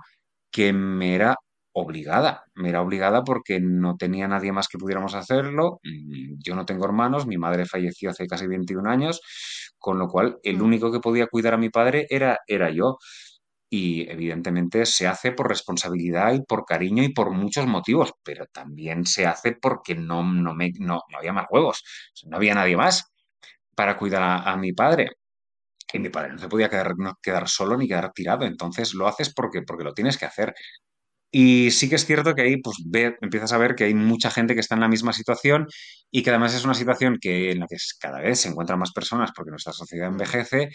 que me era obligada. Me era obligada porque no tenía nadie más que pudiéramos hacerlo. Mm, Yo no tengo hermanos, mi madre falleció hace casi 21 años, con lo cual el Mm. único que podía cuidar a mi padre era, era yo. Y evidentemente se hace por responsabilidad y por cariño y por muchos motivos, pero también se hace porque no, no, me, no, no había más huevos, no había nadie más para cuidar a, a mi padre. Y mi padre no se podía quedar, no quedar solo ni quedar tirado, entonces lo haces porque, porque lo tienes que hacer. Y sí que es cierto que ahí pues ve- empiezas a ver que hay mucha gente que está en la misma situación y que además es una situación que, en la que cada vez se encuentran más personas porque nuestra sociedad envejece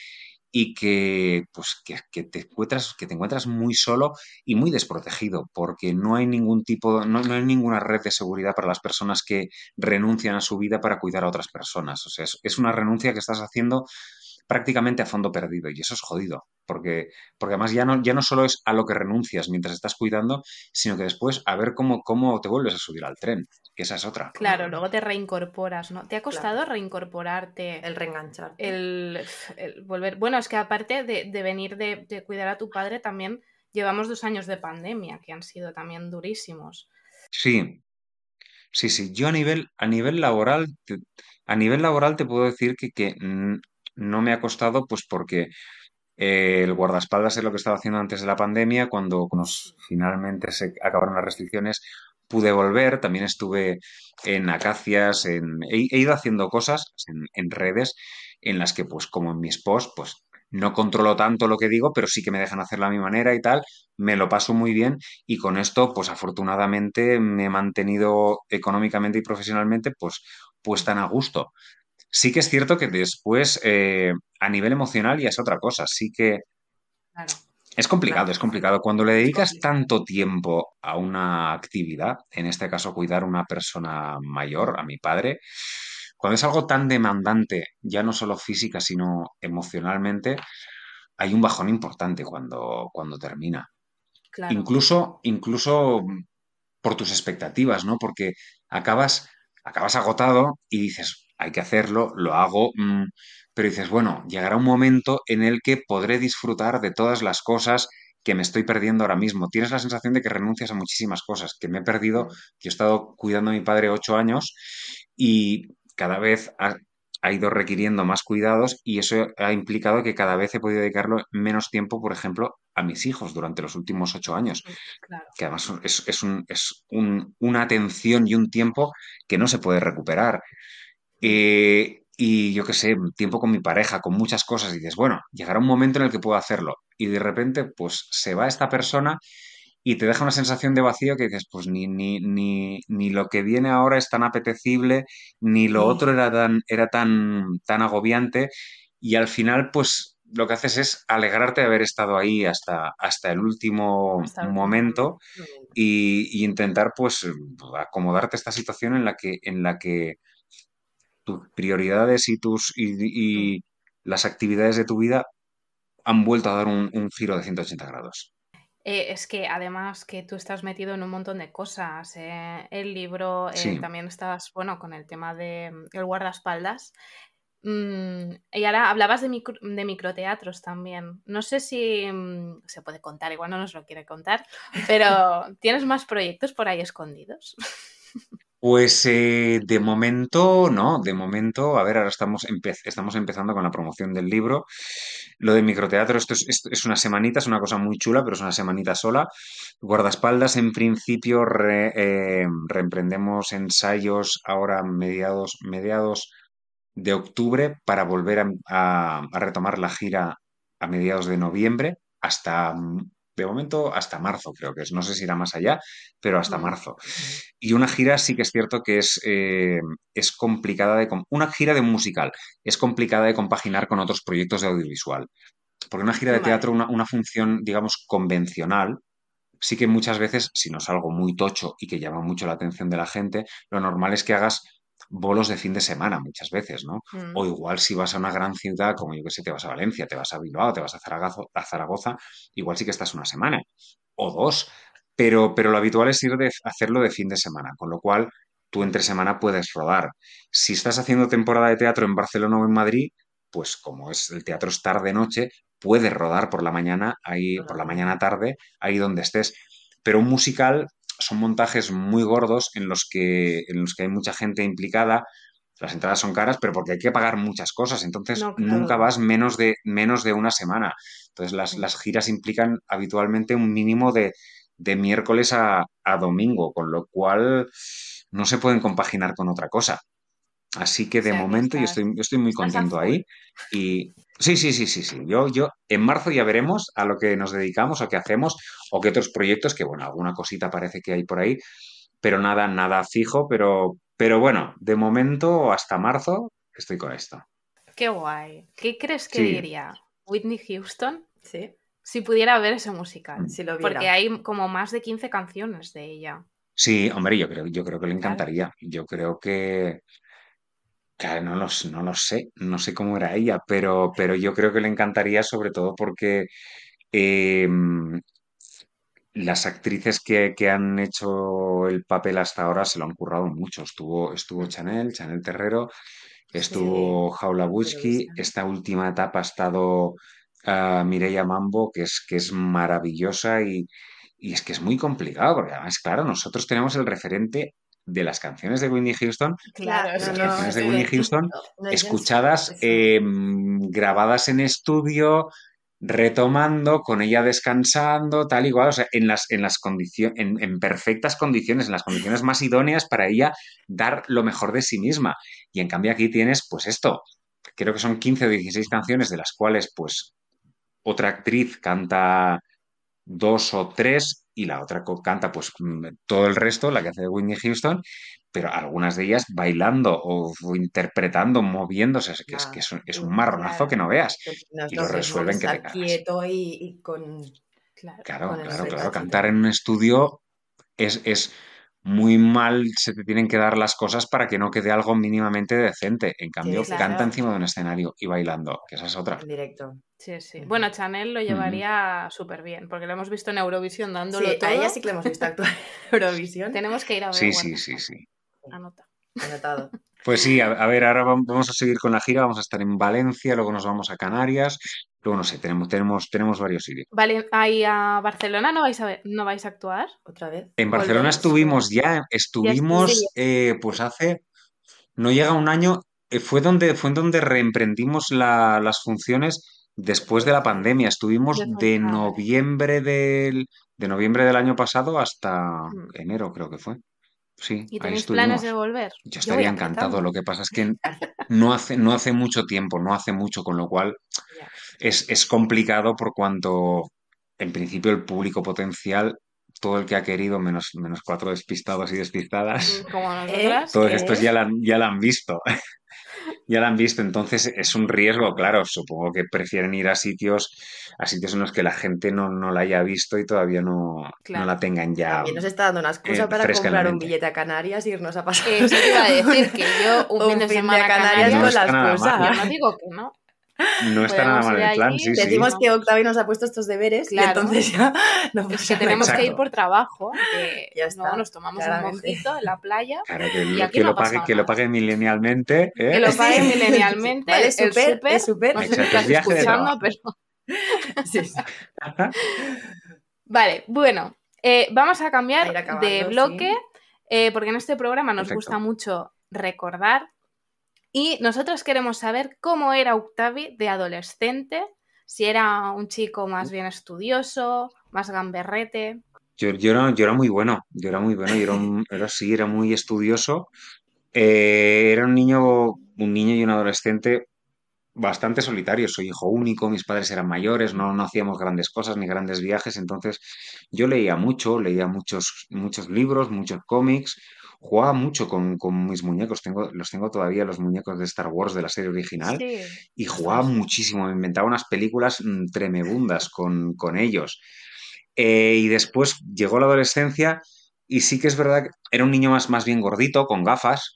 y que pues que, te encuentras, que te encuentras muy solo y muy desprotegido porque no hay ningún tipo, no, no hay ninguna red de seguridad para las personas que renuncian a su vida para cuidar a otras personas. O sea, es, es una renuncia que estás haciendo prácticamente a fondo perdido y eso es jodido, porque, porque además ya no, ya no solo es a lo que renuncias mientras estás cuidando, sino que después a ver cómo, cómo te vuelves a subir al tren, que esa es otra. Claro, luego te reincorporas, ¿no? ¿Te ha costado Claro. reincorporarte? El reenganchar. el, el volver. Bueno, es que aparte de, de venir de, de cuidar a tu padre, también llevamos dos años de pandemia, que han sido también durísimos. Sí, sí, sí. Yo a nivel, a nivel laboral, te- a nivel laboral te puedo decir que, que no me ha costado, pues porque eh, el guardaespaldas es lo que estaba haciendo antes de la pandemia, cuando finalmente se acabaron las restricciones, pude volver. También estuve en Acacias, en, he, ido haciendo cosas en, en redes en las que, pues, como en mis posts, pues no controlo tanto lo que digo, pero sí que me dejan hacerlo a mi manera y tal. Me lo paso muy bien y con esto, pues afortunadamente me he mantenido económicamente y profesionalmente, pues, pues tan a gusto. Sí que es cierto que después, eh, a nivel emocional, ya es otra cosa. Sí que Claro. es complicado, Claro. es complicado. Cuando le dedicas tanto tiempo a una actividad, en este caso cuidar a una persona mayor, a mi padre, cuando es algo tan demandante, ya no solo física, sino emocionalmente, hay un bajón importante cuando, cuando termina. Claro. Incluso, incluso por tus expectativas, ¿no? Porque acabas, acabas agotado y dices, hay que hacerlo, lo hago, mm, pero dices, bueno, llegará un momento en el que podré disfrutar de todas las cosas que me estoy perdiendo ahora mismo. Tienes la sensación de que renuncias a muchísimas cosas, que me he perdido, que he estado cuidando a mi padre ocho años y cada vez ha, ha ido requiriendo más cuidados y eso ha implicado que cada vez he podido dedicarlo menos tiempo, por ejemplo, a mis hijos durante los últimos ocho años Claro. que además es, es un- es un- una atención y un tiempo que no se puede recuperar. Eh, y yo qué sé, tiempo con mi pareja, con muchas cosas, y dices, bueno, llegará un momento en el que puedo hacerlo. Y de repente, pues se va esta persona y te deja una sensación de vacío que dices, pues ni, ni, ni, ni lo que viene ahora es tan apetecible, ni lo Sí. otro era tan, era tan, tan agobiante, y al final, pues lo que haces es alegrarte de haber estado ahí hasta, hasta el último Hasta el último momento y, y intentar, pues, acomodarte a esta situación en la que, en la que tus prioridades y tus y, y las actividades de tu vida han vuelto a dar un, un giro de 180 grados. Eh, es que además que tú estás metido en un montón de cosas. eh, El libro, eh, Sí. también estás, bueno, con el tema de mm, el guardaespaldas. Mm, y ahora hablabas de, micro- de microteatros también. No sé si mm, se puede contar, igual no nos lo quiere contar, pero (laughs) ¿tienes más proyectos por ahí escondidos? (laughs) Pues eh, de momento, no, de momento, a ver, ahora estamos, estamos empezando con la promoción del libro. Lo de microteatro, esto es, esto es una semanita, es una cosa muy chula, pero es una semanita sola. Guardaespaldas, en principio, eh, reemprendemos ensayos ahora mediados, mediados de octubre para volver a, a- a retomar la gira a mediados de noviembre hasta, mm, de momento, hasta marzo, creo que es. No sé si irá más allá, pero hasta marzo. Y una gira sí que es cierto que es, eh, es complicada de... Una gira de un musical es complicada de compaginar con otros proyectos de audiovisual. Porque una gira de teatro, una, una función, digamos, convencional, sí que muchas veces, si no es algo muy tocho y que llama mucho la atención de la gente, lo normal es que hagas bolos de fin de semana muchas veces, ¿no? Mm. O igual si vas a una gran ciudad, como yo que sé, te vas a Valencia, te vas a Bilbao, te vas a Zaragoza, a Zaragoza, igual sí que estás una semana o dos, pero, pero lo habitual es ir de hacerlo de fin de semana, con lo cual tú entre semana puedes rodar. Si estás haciendo temporada de teatro en Barcelona o en Madrid, pues como es el teatro es tarde-noche, puedes rodar por la mañana, ahí, por la mañana tarde, ahí donde estés. Pero un musical son montajes muy gordos en los que, en los que hay mucha gente implicada. Las entradas son caras, pero porque hay que pagar muchas cosas. Entonces, No, claro. nunca vas menos de, menos de una semana. Entonces, las, las giras implican habitualmente un mínimo de, de miércoles a, a domingo, con lo cual no se pueden compaginar con otra cosa. Así que de O sea, que momento yo estoy, yo estoy muy a contento ahí. Y sí, sí, sí, sí, sí. Yo, yo en marzo ya veremos a lo que nos dedicamos o qué hacemos o qué otros proyectos, que bueno, alguna cosita parece que hay por ahí, pero nada, nada fijo, pero, pero bueno, de momento hasta marzo estoy con esto. Qué guay. ¿Qué crees que Sí. diría Whitney Houston Sí, si pudiera ver ese musical? Mm. si lo viera. Porque hay como más de 15 canciones de ella. Sí, hombre, yo creo, yo creo que le encantaría. Yo creo que, claro, no lo, s- no lo sé, no sé cómo era ella, pero, pero yo creo que le encantaría sobre todo porque eh, las actrices que, que han hecho el papel hasta ahora se lo han currado mucho. Estuvo, estuvo Chanel, Chanel Terrero, estuvo Jaula Eurovisión. esta última etapa ha estado ah, Mireia Mambo, que es, que es maravillosa y, y es que es muy complicado, porque además, claro, nosotros tenemos el referente de las canciones de Whitney Houston, Claro, las canciones de. Whitney Houston, No, escuchadas, es- eh, grabadas en estudio, retomando, con ella descansando, tal igual, o sea, en las, en las condiciones, en, en perfectas condiciones, en las condiciones más idóneas para ella dar lo mejor de sí misma. Y en cambio aquí tienes, pues esto, creo que son 15 o 16 canciones, de las cuales, pues, otra actriz canta dos o tres y la otra canta pues mm, todo el resto, la que hace de Whitney Houston, pero algunas de ellas bailando o, interpretando, moviéndose, es que es, que es, un- es un Claro. marronazo que no veas. Y lo resuelven que te cagas. quieto y, y con... Claro. Claro, Con claro, cantar en un estudio es, es muy mal, se te tienen que dar las cosas para que no quede algo mínimamente decente. En cambio, claro. canta encima de un escenario y bailando, que esa es otra. en directo. Sí, sí. Bueno, Chanel lo llevaría súper bien, porque lo hemos visto en Eurovisión dándolo Sí, todo. a ella sí que le hemos visto actuar (laughs) en Eurovisión. Tenemos que ir a ver. Sí, sí, sí, sí. Anota. Anotado. Pues sí, a, a ver, ahora vam- vamos a seguir con la gira, vamos a estar en Valencia, luego nos vamos a Canarias, luego no sé, tenemos, tenemos, tenemos varios sitios. Vale, ahí a Barcelona no vais a ver, no vais a actuar. Otra vez. En Barcelona Volvemos. estuvimos ya, estuvimos eh, pues hace, no llega un año, eh, fue donde, fue en donde reemprendimos la- las funciones después de la pandemia. Estuvimos de noviembre del, de noviembre del año pasado hasta Mm. enero, creo que fue. Sí, ¿Y tenéis planes de volver? Yo estaría encantado, lo que pasa es que no hace, no hace mucho tiempo, no hace mucho, con lo cual. (laughs) es, es complicado por cuanto, en principio, el público potencial, todo el que ha querido, menos, menos cuatro despistados y despistadas, Mm, Como (laughs) nosotras. todos ¿Qué? estos ya la, han- ya la han visto. (laughs) Ya la han visto, entonces es un riesgo, claro. Supongo que prefieren ir a sitios, a sitios en los que la gente no, no la haya visto y todavía no, Claro. no la tengan ya. También nos está dando una excusa eh, para comprar un billete a Canarias y irnos a pasar. Eso te iba a decir, que yo un, (laughs) Un fin de semana a Canarias Canarias, No con la excusa. yo no digo que no. No está nada mal el plan, allí, sí, sí. Decimos sí. que Octavio nos ha puesto estos deberes y entonces ya no que tenemos que ir por trabajo. Que Ya no, nos tomamos claramente. un mojito en la playa. Claro, que, Y lo- aquí que no lo ha pasado pague, que lo pague milenialmente. ¿eh? Que lo Sí. paguen milenialmente. Vale, el súper, súper. es súper. No sé si estás escuchando, pero. (laughs) Sí. (laughs) Vale, bueno. eh, vamos a cambiar acabando, de bloque. sí. eh, porque en este programa nos Perfecto. gusta mucho recordar. Y nosotros queremos saber cómo era Octavi de adolescente. Si era un chico más bien estudioso, más gamberrete. Yo, yo era, yo era muy bueno, yo era muy bueno, yo era, un- (laughs) era sí, era muy estudioso. Eh, era un niño, un niño y un adolescente bastante solitario. Soy hijo único, mis padres eran mayores, no, no hacíamos grandes cosas ni grandes viajes, entonces yo leía mucho, leía muchos, muchos libros, muchos cómics, jugaba mucho con, con mis muñecos, tengo, los tengo todavía, los muñecos de Star Wars de la serie original. Sí. y jugaba muchísimo, me inventaba unas películas mm, tremebundas con, con ellos. Eh, y después llegó la adolescencia y sí que es verdad que era un niño más, más bien gordito, con gafas,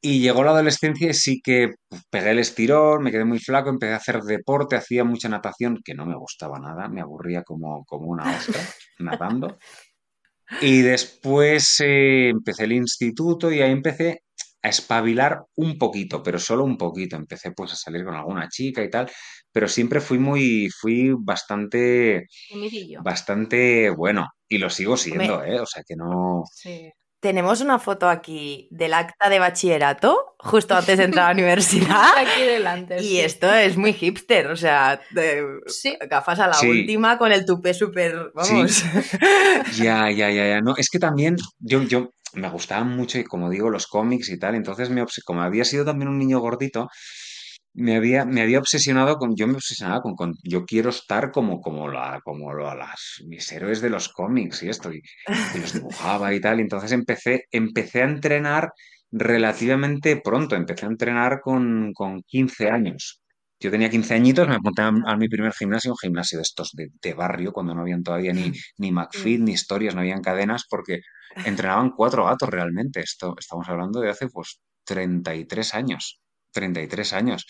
Y llegó la adolescencia y sí que pues, pegué el estirón, me quedé muy flaco, empecé a hacer deporte, hacía mucha natación, que no me gustaba nada, me aburría como, como una ostra nadando. (laughs) Y después eh, empecé el instituto y ahí empecé a espabilar un poquito, pero solo un poquito. Empecé pues a salir con alguna chica y tal, pero siempre fui muy, fui bastante, bastante bueno. Y lo sigo siendo, Hombre. ¿eh? O sea que no... Sí. Tenemos una foto aquí del acta de bachillerato, justo antes de entrar a la (laughs) universidad. Aquí delante. Y sí. esto es muy hipster, o sea, de- Sí. gafas a la Sí. última con el tupé súper, vamos. (laughs) Ya, ya, ya, ya. No, es que también yo, yo me gustaban mucho, y como digo, los cómics y tal. Entonces, me obs- como había sido también un niño gordito, me había, me había obsesionado con, yo me obsesionaba con, con- yo quiero estar como, como, la, como lo- las, mis héroes de los cómics y esto, y, y los (laughs) dibujaba y tal. Y entonces empecé, empecé a entrenar relativamente pronto, empecé a entrenar con, con 15 años. Yo tenía 15 añitos, me apunté a, a mi primer gimnasio, un gimnasio de estos de, de barrio, cuando no habían todavía ni, (laughs) ni McFit, ni historias, no habían cadenas, porque entrenaban cuatro gatos realmente. Esto estamos hablando de hace pues 33 años. 33 años.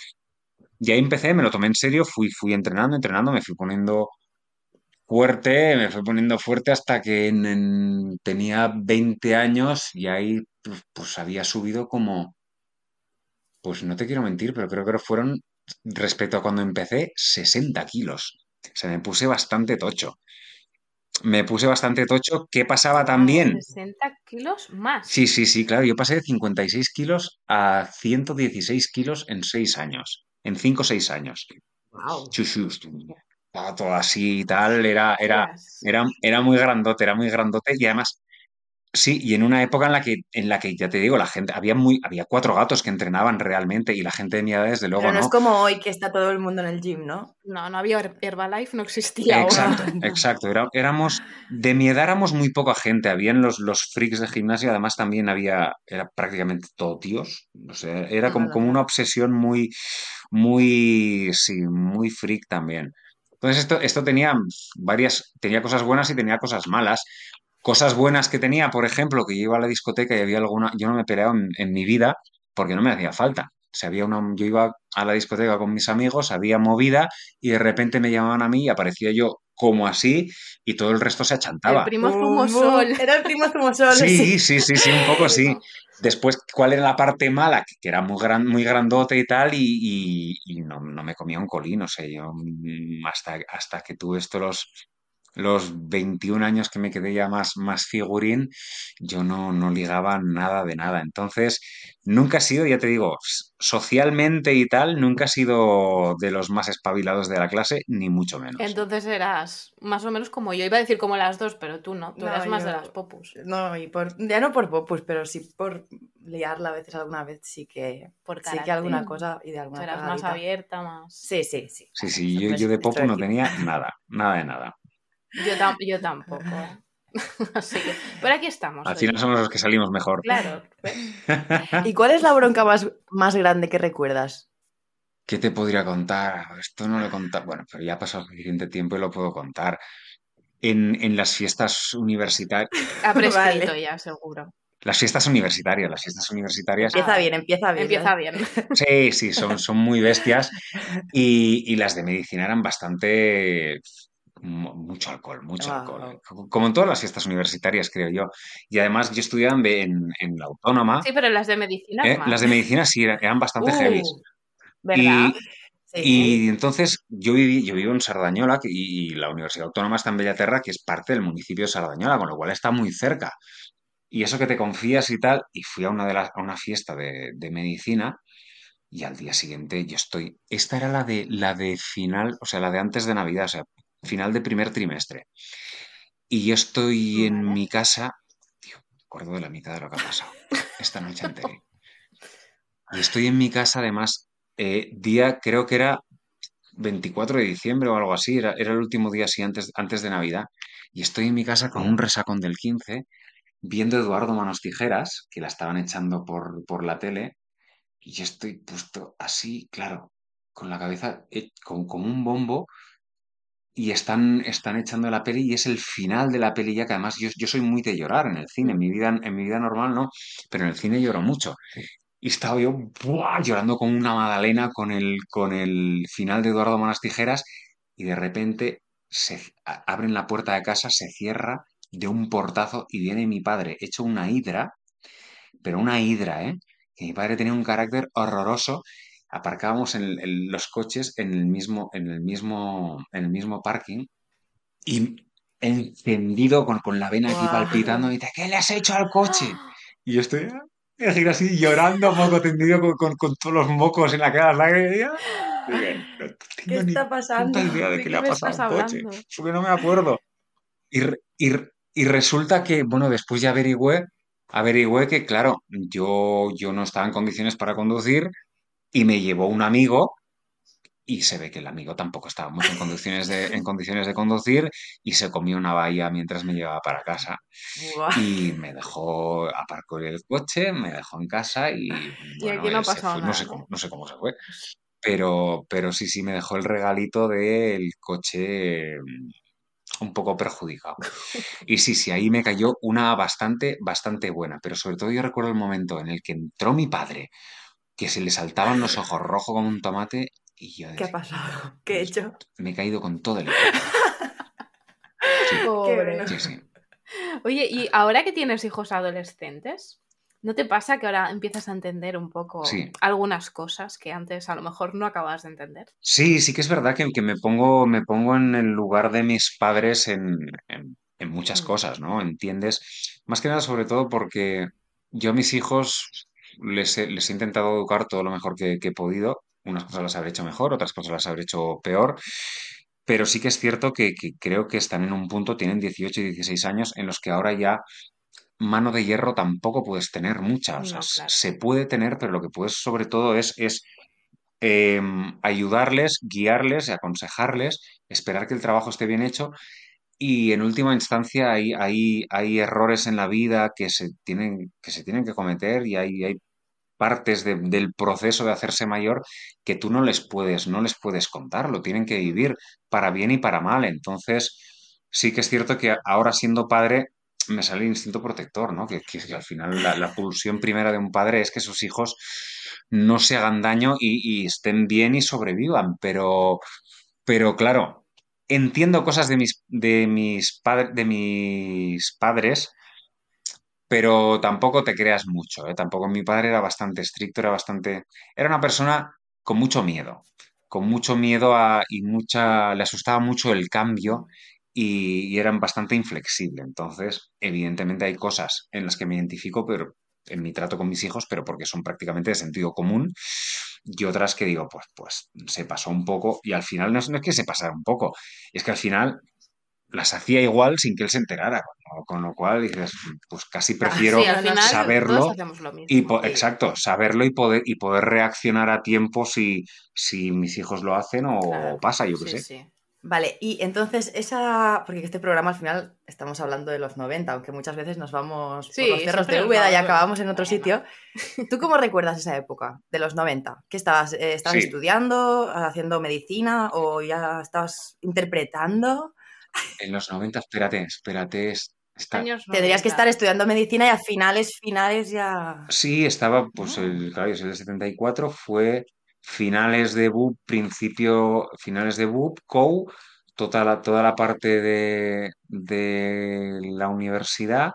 Y ahí empecé, me lo tomé en serio, fui, fui entrenando, entrenando, me fui poniendo fuerte, me fui poniendo fuerte hasta que en- en- tenía 20 años y ahí pues, pues había subido como, pues no te quiero mentir, pero creo que fueron, respecto a cuando empecé, 60 kilos. O sea, me puse bastante tocho. Me puse bastante tocho. ¿Qué pasaba también? 60 kilos más. Sí, sí, sí, claro. Yo pasé de 56 kilos a 116 kilos en 6 años. En 5 o 6 años. Wow. Chuchus. Todo así y tal. Era, era, era, era muy grandote, era muy grandote. Y además, sí, y en una época en la que, en la que ya te digo, la gente, había muy, había cuatro gatos que entrenaban realmente, y la gente de mi edad, desde luego, Pero no no. es como hoy que está todo el mundo en el gym, ¿no? No, no había Her- Herbalife, no existía. Exacto, (laughs) exacto. Era- éramos, de mi edad éramos muy poca gente. Habían los, los freaks de gimnasio, además también había, era prácticamente todo tíos. O sea, era como, Hola. como una obsesión muy, muy, sí, muy freak también. Entonces esto, esto tenía varias, tenía cosas buenas y tenía cosas malas. Cosas buenas que tenía, por ejemplo, que yo iba a la discoteca y había alguna, yo no me he peleado en, en mi vida porque no me hacía falta. O sea, había una, yo iba a la discoteca con mis amigos, había movida y de repente me llamaban a mí y aparecía yo como así y todo el resto se El achantaba. primo Bum, bum. Zumosol. Era el primo Zumosol. Sí, sí, sí, sí, un poco sí. Después, ¿cuál era la parte mala? Que era muy, gran, muy grandote y tal, y, y- y no, no me comía un colín, o sea, yo mm, hasta, hasta que tuve estos los, los 21 años que me quedé ya más, más figurín, yo no, no ligaba nada de nada. Entonces, nunca he sido, ya te digo, socialmente y tal, nunca he sido de los más espabilados de la clase, ni mucho menos. Entonces eras más o menos como yo. Iba a decir como las dos, pero tú no. Tú No, eras más de yo- las popus. No, y por, ya no por popus, pero sí por liarla a veces alguna vez, sí que, Por sí que alguna cosa y de Tú alguna eras más abierta, más. Sí, sí, sí. Sí, sí, yo, yo de popo no tenía nada, nada de nada. Yo, tam- yo tampoco. (laughs) Así que. Pero aquí estamos. Al oye. final somos los que salimos mejor. Claro. (laughs) ¿Y cuál es la bronca más, más grande que recuerdas? ¿Qué te podría contar? Esto no lo he contado. Bueno, pero ya ha pasado suficiente tiempo y lo puedo contar. En, en las fiestas universitarias, Ha prescrito Vale. ya, seguro. las fiestas universitarias, las fiestas universitarias, Empieza Ah, bien, empieza bien. Empieza bien. sí, sí, son, son muy bestias. Y, y las de medicina eran bastante, mucho alcohol, mucho Wow. alcohol. Como- Como en todas las fiestas universitarias, creo yo. Y además yo estudiaba en, en- la autónoma. Sí, pero las de medicina. ¿eh? Las de medicina sí eran, eran bastante Uh, heavy. ¿Verdad? Y, Sí. Y entonces yo viví, yo vivo en Sardañola y la Universidad Autónoma está en Bellaterra, que es parte del municipio de Sardañola, con lo cual está muy cerca. Y eso que te confías y tal, y fui a una, de las, a una fiesta de, de medicina y al día siguiente yo estoy... Esta era la de, la de final, o sea, la de antes de Navidad, o sea, final de primer trimestre. Y yo estoy en mi casa, tío, me acuerdo de la mitad de lo que ha pasado esta noche (laughs) entera. Y estoy en mi casa, además, eh, día, creo que era 24 de diciembre o algo así, era, era el último día así antes, antes de Navidad, y estoy en mi casa con un resacón del 15, viendo Eduardo Manos Tijeras, que la estaban echando por, por la tele, y yo estoy puesto así, claro, con la cabeza eh, con, como un bombo, y están, están echando la peli, y es el final de la peli ya, que además yo, yo soy muy de llorar en el cine, en mi vida, en mi vida normal no, pero en el cine lloro mucho. Y estaba yo ¡buah! llorando como una magdalena con el, con el final de Eduardo Manos Tijeras y de repente se abren la puerta de casa, se cierra de un portazo y viene mi padre hecho una hidra, pero una hidra, ¿eh? Que mi padre tenía un carácter horroroso. Aparcábamos en, en los coches en el mismo, en el mismo, en el mismo parking y encendido con, con la vena aquí Guau. palpitando y dice, ¿qué le has hecho al coche? (gasps) Y yo estoy así llorando, moco tendido con, con- con todos los mocos en la cara, (gasps) digo, no ni está pasando? idea de ¿De qué qué le ha pasado al coche. Porque no me acuerdo. Y, y, y resulta que, bueno, después ya averigüé, averigüé que, claro, yo, yo no estaba en condiciones para conducir y me llevó un amigo y se ve que el amigo tampoco estaba mucho en condiciones de, en condiciones de conducir y se comió una valla mientras me llevaba para casa. Y me dejó, aparcó el coche, me dejó en casa y bueno, aquí no se fue. No sé cómo, no sé cómo se fue. Pero, pero sí, sí, me dejó el regalito del coche mm, un poco perjudicado. (laughs) Y sí, sí, ahí me cayó una bastante, bastante buena. Pero sobre todo yo recuerdo el momento en el que entró mi padre, que se le saltaban los ojos rojos como un tomate y yo ¿Qué ha decía, pasado? ¿Qué he hecho? me he caído con todo el... (laughs) Pobre. Sí, sí. Oye, y ahora que tienes hijos adolescentes, ¿no te pasa que ahora empiezas a entender un poco Sí. algunas cosas que antes a lo mejor no acababas de entender? Sí, sí que es verdad que, que me pongo, me pongo en el lugar de mis padres en, en- en muchas Mm. cosas, ¿no? ¿Entiendes? Más que nada, sobre todo porque yo a mis hijos les he, les he intentado educar todo lo mejor que, que he podido. Unas cosas las habré hecho mejor, otras cosas las habré hecho peor. Pero sí que es cierto que, que creo que están en un punto, tienen 18 y 16 años, en los que ahora ya mano de hierro tampoco puedes tener mucha. O sea, No, s- claro. se puede tener, pero lo que puedes sobre todo es, es eh, ayudarles, guiarles, aconsejarles, esperar que el trabajo esté bien hecho y en última instancia hay, hay, hay errores en la vida que se tienen que, se tienen que cometer y hay, hay partes de- del proceso de hacerse mayor que tú no les puedes, no les puedes contar, lo tienen que vivir para bien y para mal. Entonces, sí que es cierto que ahora siendo padre me sale el instinto protector, ¿no? Que, que al final la, la pulsión primera de un padre es que sus hijos no se hagan daño y, y estén bien y sobrevivan. Pero, pero claro, entiendo cosas de mis, de mis, pad- de mis padres pero tampoco te creas mucho, ¿eh? Tampoco mi padre era bastante estricto, era bastante... Era una persona con mucho miedo, con mucho miedo a, y mucha... Le asustaba mucho el cambio y, eran bastante inflexible. Entonces, evidentemente hay cosas en las que me identifico, pero en mi trato con mis hijos, pero porque son prácticamente de sentido común, y otras que digo, pues, pues se pasó un poco, y al final no no es que se pasara un poco, es que al final las hacía igual sin que él se enterara, con, con lo cual dices, pues casi prefiero sí, al final saberlo todos hacemos lo mismo. y po- Sí. exacto, saberlo y poder y poder reaccionar a tiempo si, si mis hijos lo hacen o Claro, pasa, yo qué sí, sé. sí. Vale, y entonces esa, porque este programa al final estamos hablando de los 90, aunque muchas veces nos vamos por los cerros de Úbeda y acabamos en otro Bueno. sitio. ¿Tú cómo recuerdas esa época de los 90? ¿Qué estabas, eh, estabas Sí. estudiando, haciendo medicina o ya estabas interpretando? En los 90, espérate, espérate, es- está, Años Tendrías que 90. estar estudiando medicina y a finales, finales ya... Sí, estaba, pues Ah. el, claro, yo soy del 74, fue finales de BUP, principio, finales de BUP, COU, toda la, toda la parte de, de la universidad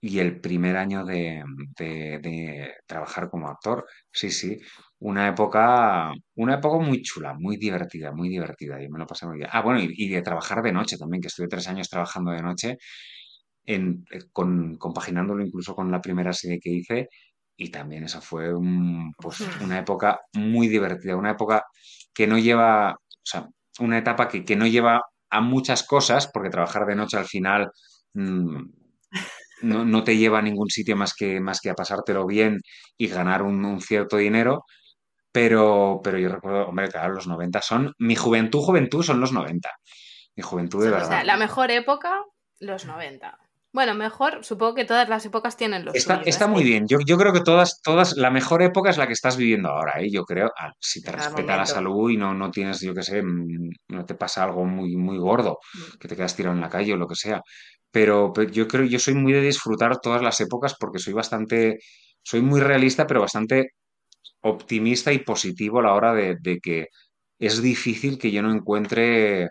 y el primer año de, de- de trabajar como actor. Sí, sí, una época, una época muy chula, muy divertida, muy divertida, y me lo pasé muy bien. Ah, bueno, y, y de trabajar de noche también, que estuve tres años trabajando de noche en, eh, con, compaginándolo incluso con la primera serie que hice. Y también esa fue un, pues, una época muy divertida, una época que no lleva, o sea, una etapa que, que no lleva a muchas cosas, porque trabajar de noche al final mm, no, no te lleva a ningún sitio más que, más que a pasártelo bien y ganar un, un cierto dinero. Pero, pero yo recuerdo, hombre, claro, los 90 son, mi juventud, juventud son los 90. Mi juventud de O verdad. sea, la mejor época, los 90. Bueno, mejor, supongo que todas las épocas tienen los Está, suyos, está ¿eh? muy bien. Yo, yo creo que todas, todas, la mejor época es la que estás viviendo ahora, ¿eh? Yo creo, ah, si te Cada respeta la salud y no, no tienes, yo qué sé, mm, no te pasa algo muy, muy gordo, que te quedas tirado en la calle o lo que sea. Pero, pero yo creo, yo soy muy de disfrutar todas las épocas porque soy bastante, soy muy realista, pero bastante optimista y positivo a la hora de, de que es difícil que yo no encuentre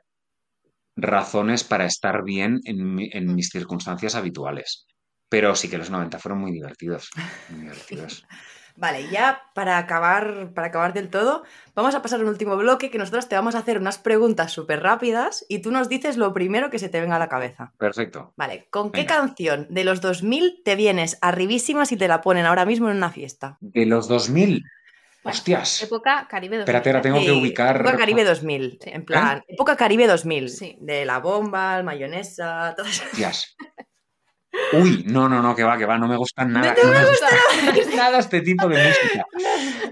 razones para estar bien en, mi- en mis circunstancias habituales. Pero sí que los 90 fueron muy divertidos. Muy (laughs) divertidos. Vale, ya para acabar, para acabar del todo, vamos a pasar a un último bloque que nosotros te vamos a hacer unas preguntas súper rápidas y tú nos dices lo primero que se te venga a la cabeza. Perfecto. Vale, ¿con qué canción de los 2000 te vienes arribísima si te la ponen ahora mismo en una fiesta? De los 2000. Bueno, Hostias. Época Caribe 2000. Espérate, ahora tengo que Sí, ubicar. Época Caribe 2000, Sí. en plan, época Caribe 2000, Sí. de la bomba, el mayonesa, todas esas- Hostias. Uy, no, no, no, que va, que va, no me gusta nada. te no me gusta (laughs) nada este tipo de música.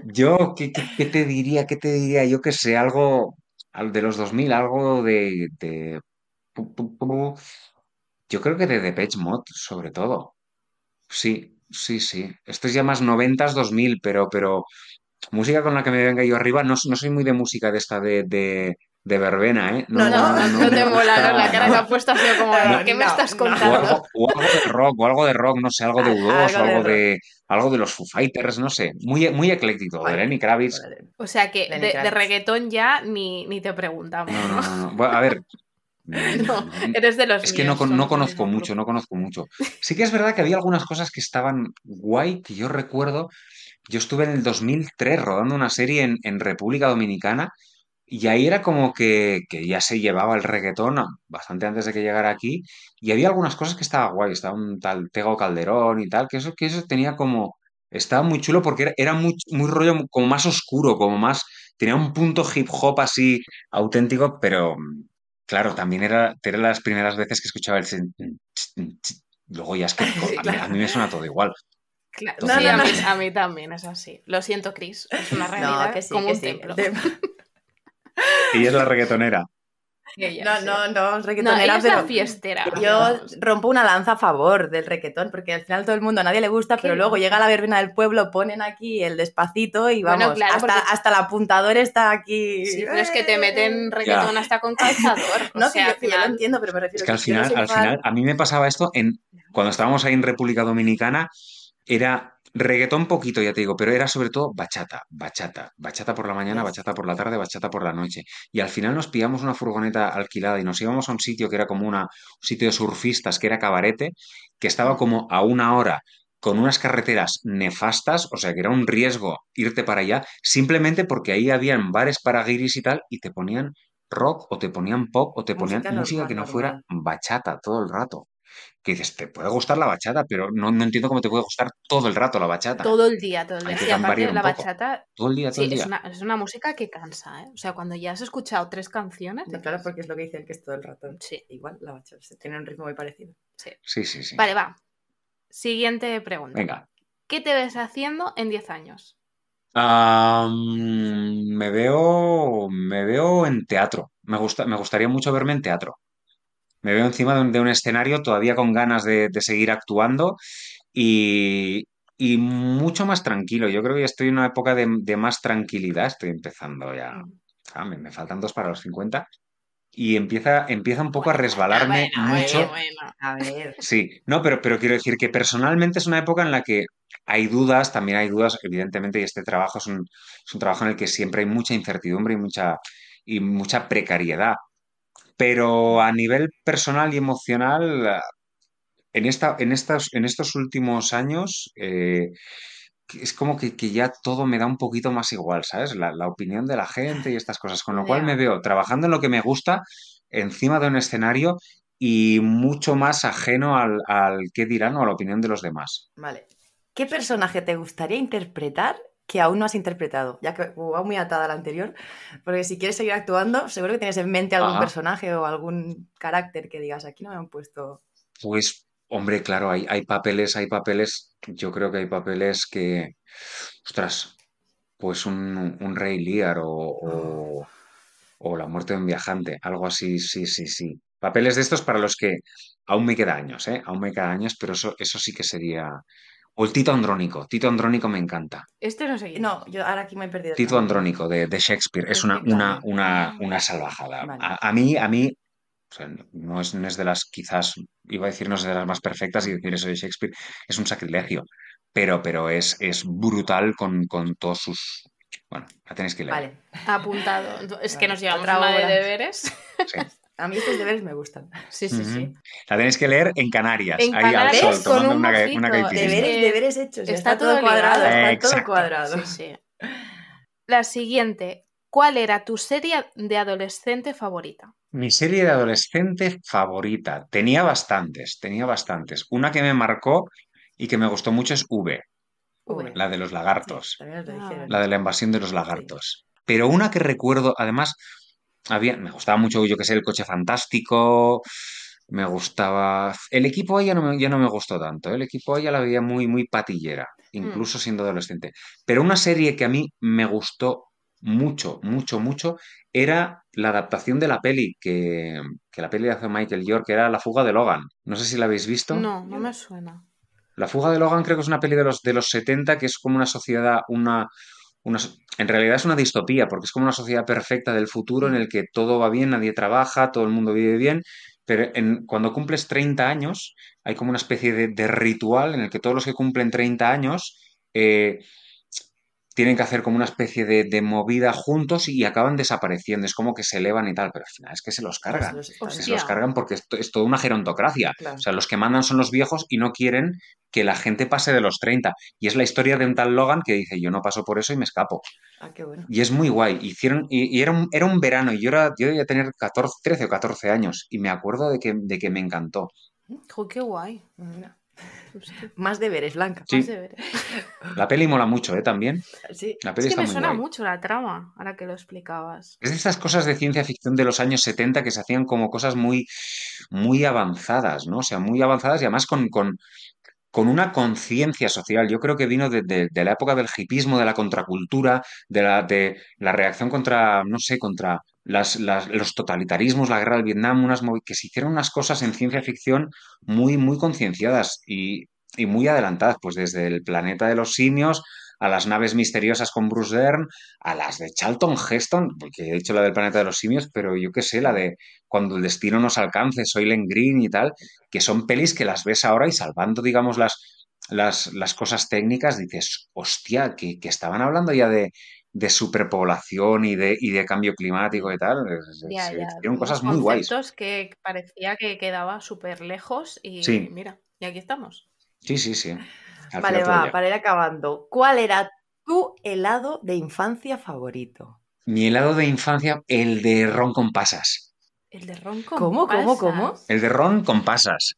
Yo, ¿qué, qué- qué te diría? ¿Qué te diría? Yo que sé, algo al- de los 2000, algo de, de- Yo creo que de Depeche Mode, sobre todo. Sí, sí, sí. Esto es ya más 90s, 2000, pero, pero música con la que me venga yo arriba, no, no soy muy de música de esta de, de, de verbena, ¿eh? No, No, no, no, te mola, la cara que ha puesto ha sido como, No, ¿qué me estás. O contando? algo, o algo de rock, o algo de rock, no sé, algo de Ah, U2, algo de algo de, algo de los Foo Fighters, no sé. Muy, muy ecléctico, de Vale, Lenny Kravitz. vale. O sea que de, de reggaetón ya ni, ni te preguntamos, No, no, ¿no? no, no. Bueno, a ver. (laughs) No, eres de los Es que no, no conozco mucho, no conozco mucho. Sí que es verdad que había algunas cosas que estaban guay, que yo recuerdo. Yo estuve en el 2003 rodando una serie en, en República Dominicana y ahí era como que, que ya se llevaba el reggaetón bastante antes de que llegara aquí y había algunas cosas que estaba guay. Estaba un tal Tego Calderón y tal, que eso, que eso tenía como... Estaba muy chulo porque era, era muy, muy rollo como más oscuro, como más... Tenía un punto hip hop así auténtico, pero Claro, también era, era las primeras veces que escuchaba el... Luego ya es que (laughs) a, mí, a mí me suena todo igual. Claro, No, sí, no, a, no. mí, a mí también es así. Lo siento, Chris. Es una realidad (laughs) No, que sí, como que un sí. templo. De- (laughs) Y es la reggaetonera. Ella, No, sí. no, no, No, reggaetonera, ella es la pero fiestera. yo rompo una lanza a favor del reggaetón, porque al final todo el mundo, a nadie le gusta, pero luego llega la verbena del pueblo, ponen aquí el despacito y Bueno, vamos, claro, hasta, porque- hasta el apuntador está aquí. Sí, pero es que te meten Eh. reggaetón hasta con calzador. O No, sea, que, yo, al que yo lo final- entiendo, pero me refiero Es que al no final, al final, a mí me pasaba esto en cuando estábamos ahí en República Dominicana, era reggaetón poquito, ya te digo, pero era sobre todo bachata, bachata, bachata por la mañana, bachata por la tarde, bachata por la noche. Y al final nos pillamos una furgoneta alquilada y nos íbamos a un sitio que era como una, un sitio de surfistas, que era Cabarete, que estaba como a una hora con unas carreteras nefastas, o sea que era un riesgo irte para allá, simplemente porque ahí habían bares para guiris y tal, y te ponían rock o te ponían pop o te ponían Música que no fuera bachata todo el rato. Que dices, te puede gustar la bachata, pero no, no entiendo cómo te puede gustar todo el rato la bachata. Todo el día, todo el Hay día. que Sí, aparte un la poco. bachata, Todo el día, todo sí, el día. es una, es una música que cansa, ¿eh? O sea, cuando ya has escuchado tres canciones... No, claro, porque es lo que dice el que es todo el rato. Sí. Igual, la bachata tiene un ritmo muy parecido. Sí, sí, sí. Vale, va. Siguiente pregunta. Venga. ¿Qué te ves haciendo en 10 años? Me veo, me veo en teatro. Me gusta, me gustaría mucho verme en teatro. Me veo encima de un, de un escenario todavía con ganas de, de seguir actuando y, y mucho más tranquilo. Yo creo que ya estoy en una época de, de más tranquilidad. Estoy empezando ya. Mm. Ah, me, me faltan dos para los 50 y empieza, empieza un poco a resbalarme Bueno, mucho. bueno, bueno. A ver. Sí, no, pero, pero quiero decir que personalmente es una época en la que hay dudas, también hay dudas, evidentemente, y este trabajo es un, es un trabajo en el que siempre hay mucha incertidumbre y mucha, y mucha precariedad. Pero a nivel personal y emocional, en esta, en estas, en estos últimos años, eh, es como que, que ya todo me da un poquito más igual, ¿sabes? La, la opinión de la gente y estas cosas. Con lo cual me veo trabajando en lo que me gusta, encima de un escenario y mucho más ajeno al, al qué dirán o a la opinión de los demás. Vale. ¿Qué personaje te gustaría interpretar que aún no has interpretado? Ya que va muy atada a la anterior, porque si quieres seguir actuando, seguro que tienes en mente algún Ajá. personaje o algún carácter que digas, aquí no me han puesto... Pues, hombre, claro, hay, hay papeles, hay papeles, yo creo que hay papeles que, ostras, pues un, un Rey Lear o, o, o La muerte de un viajante, algo así, sí, sí, sí. Papeles de estos para los que aún me queda años, ¿eh? Aún me queda años, pero eso, eso sí que sería... O el Tito Andrónico, Tito Andrónico me encanta. Este no sé No, yo ahora aquí me he perdido. Tito. Andrónico de, de Shakespeare es una, una, una, una salvajada. Vale. A, a mí, a mí, o sea, no es, no es de las, quizás, iba a decir no es de las más perfectas y decir eso de Shakespeare es un sacrilegio. pero, pero es, es brutal con, con todos sus... Bueno, la tenéis que leer. Vale. Apuntado. Es que nos llevamos una de deberes. Sí. A mí estos deberes me gustan. (laughs) Sí, sí, sí. La tenéis que leer en Canarias, En ahí al Canarias sol, con tomando un una. Deberes- hechos. está Está, todo cuadrado. ligado. Está todo cuadrado. Sí, sí. La siguiente. ¿Cuál era tu serie de adolescente favorita? Mi serie de adolescente favorita. Tenía bastantes, tenía bastantes. Una que me marcó y que me gustó mucho es V, V. la de los lagartos, Ah, la de la invasión de los lagartos. Pero una que recuerdo, además, había, me gustaba mucho, yo que sé, el coche fantástico, me gustaba... El equipo A ya no me, ya no me gustó tanto, ¿eh? el equipo A ya la veía muy, muy patillera, incluso siendo adolescente. Pero una serie que a mí me gustó mucho, mucho, mucho, era la adaptación de la peli que, que la peli hace Michael York, que era La fuga de Logan. No sé si la habéis visto. No, no me suena. La fuga de Logan creo que es una peli de los, de los 70 que es como una sociedad, una, en realidad es una distopía, porque es como una sociedad perfecta del futuro en el que todo va bien, nadie trabaja, todo el mundo vive bien, pero cuando cumples 30 años hay como una especie de, de ritual en el que todos los que cumplen 30 años eh, tienen que hacer como una especie de, de movida juntos y acaban desapareciendo, es como que se elevan y tal, pero al final es que se los cargan. Los- Se los cargan porque es, to- es toda una gerontocracia. Claro. O sea, los que mandan son los viejos y no quieren que la gente pase de los 30. Y es la historia de un tal Logan que dice, yo no paso por eso y me escapo. Ah, qué bueno. Y es muy guay. Hicieron, y, y era, un, era un verano y yo, era, yo debía tener 14, 13 o 14 años y me acuerdo de que, de que me encantó. Jo, qué guay. Mira. Hostia, Más deberes, Blanca. Sí. más deberes. (laughs) La peli mola mucho, ¿eh? También. Sí. La peli Es que está me muy suena guay. mucho la trama, ahora que lo explicabas. Es de estas cosas de ciencia ficción de los años 70 que se hacían como cosas muy, muy avanzadas, ¿no? O sea, muy avanzadas y además con, con, con una conciencia social. Yo creo que vino de, de- de la época del hipismo, de la contracultura, de la, de la reacción contra, no sé, contra las, las- los totalitarismos, la guerra del Vietnam, unas que se hicieron unas cosas en ciencia ficción muy, muy concienciadas y, y muy adelantadas, pues desde el planeta de los simios a las naves misteriosas con Bruce Dern, a las de Charlton Heston, porque he dicho la del planeta de los simios, pero yo qué sé, la de cuando el destino nos alcance, Soylent Green y tal, que son pelis que las ves ahora y salvando, digamos, las, las, las cosas técnicas, dices, hostia, que, que estaban hablando ya de, de superpoblación y de, y de cambio climático y tal. Se- Ya, se ya. hicieron cosas muy guays. que parecía que quedaba súper lejos y Sí. mira, y aquí estamos. Sí, sí, sí. Al Vale, va, para ir acabando. ¿Cuál era tu helado de infancia favorito? Mi helado de infancia, el de ron con pasas. El de ron con ¿Cómo, cómo, cómo? pasas. El de ron con pasas.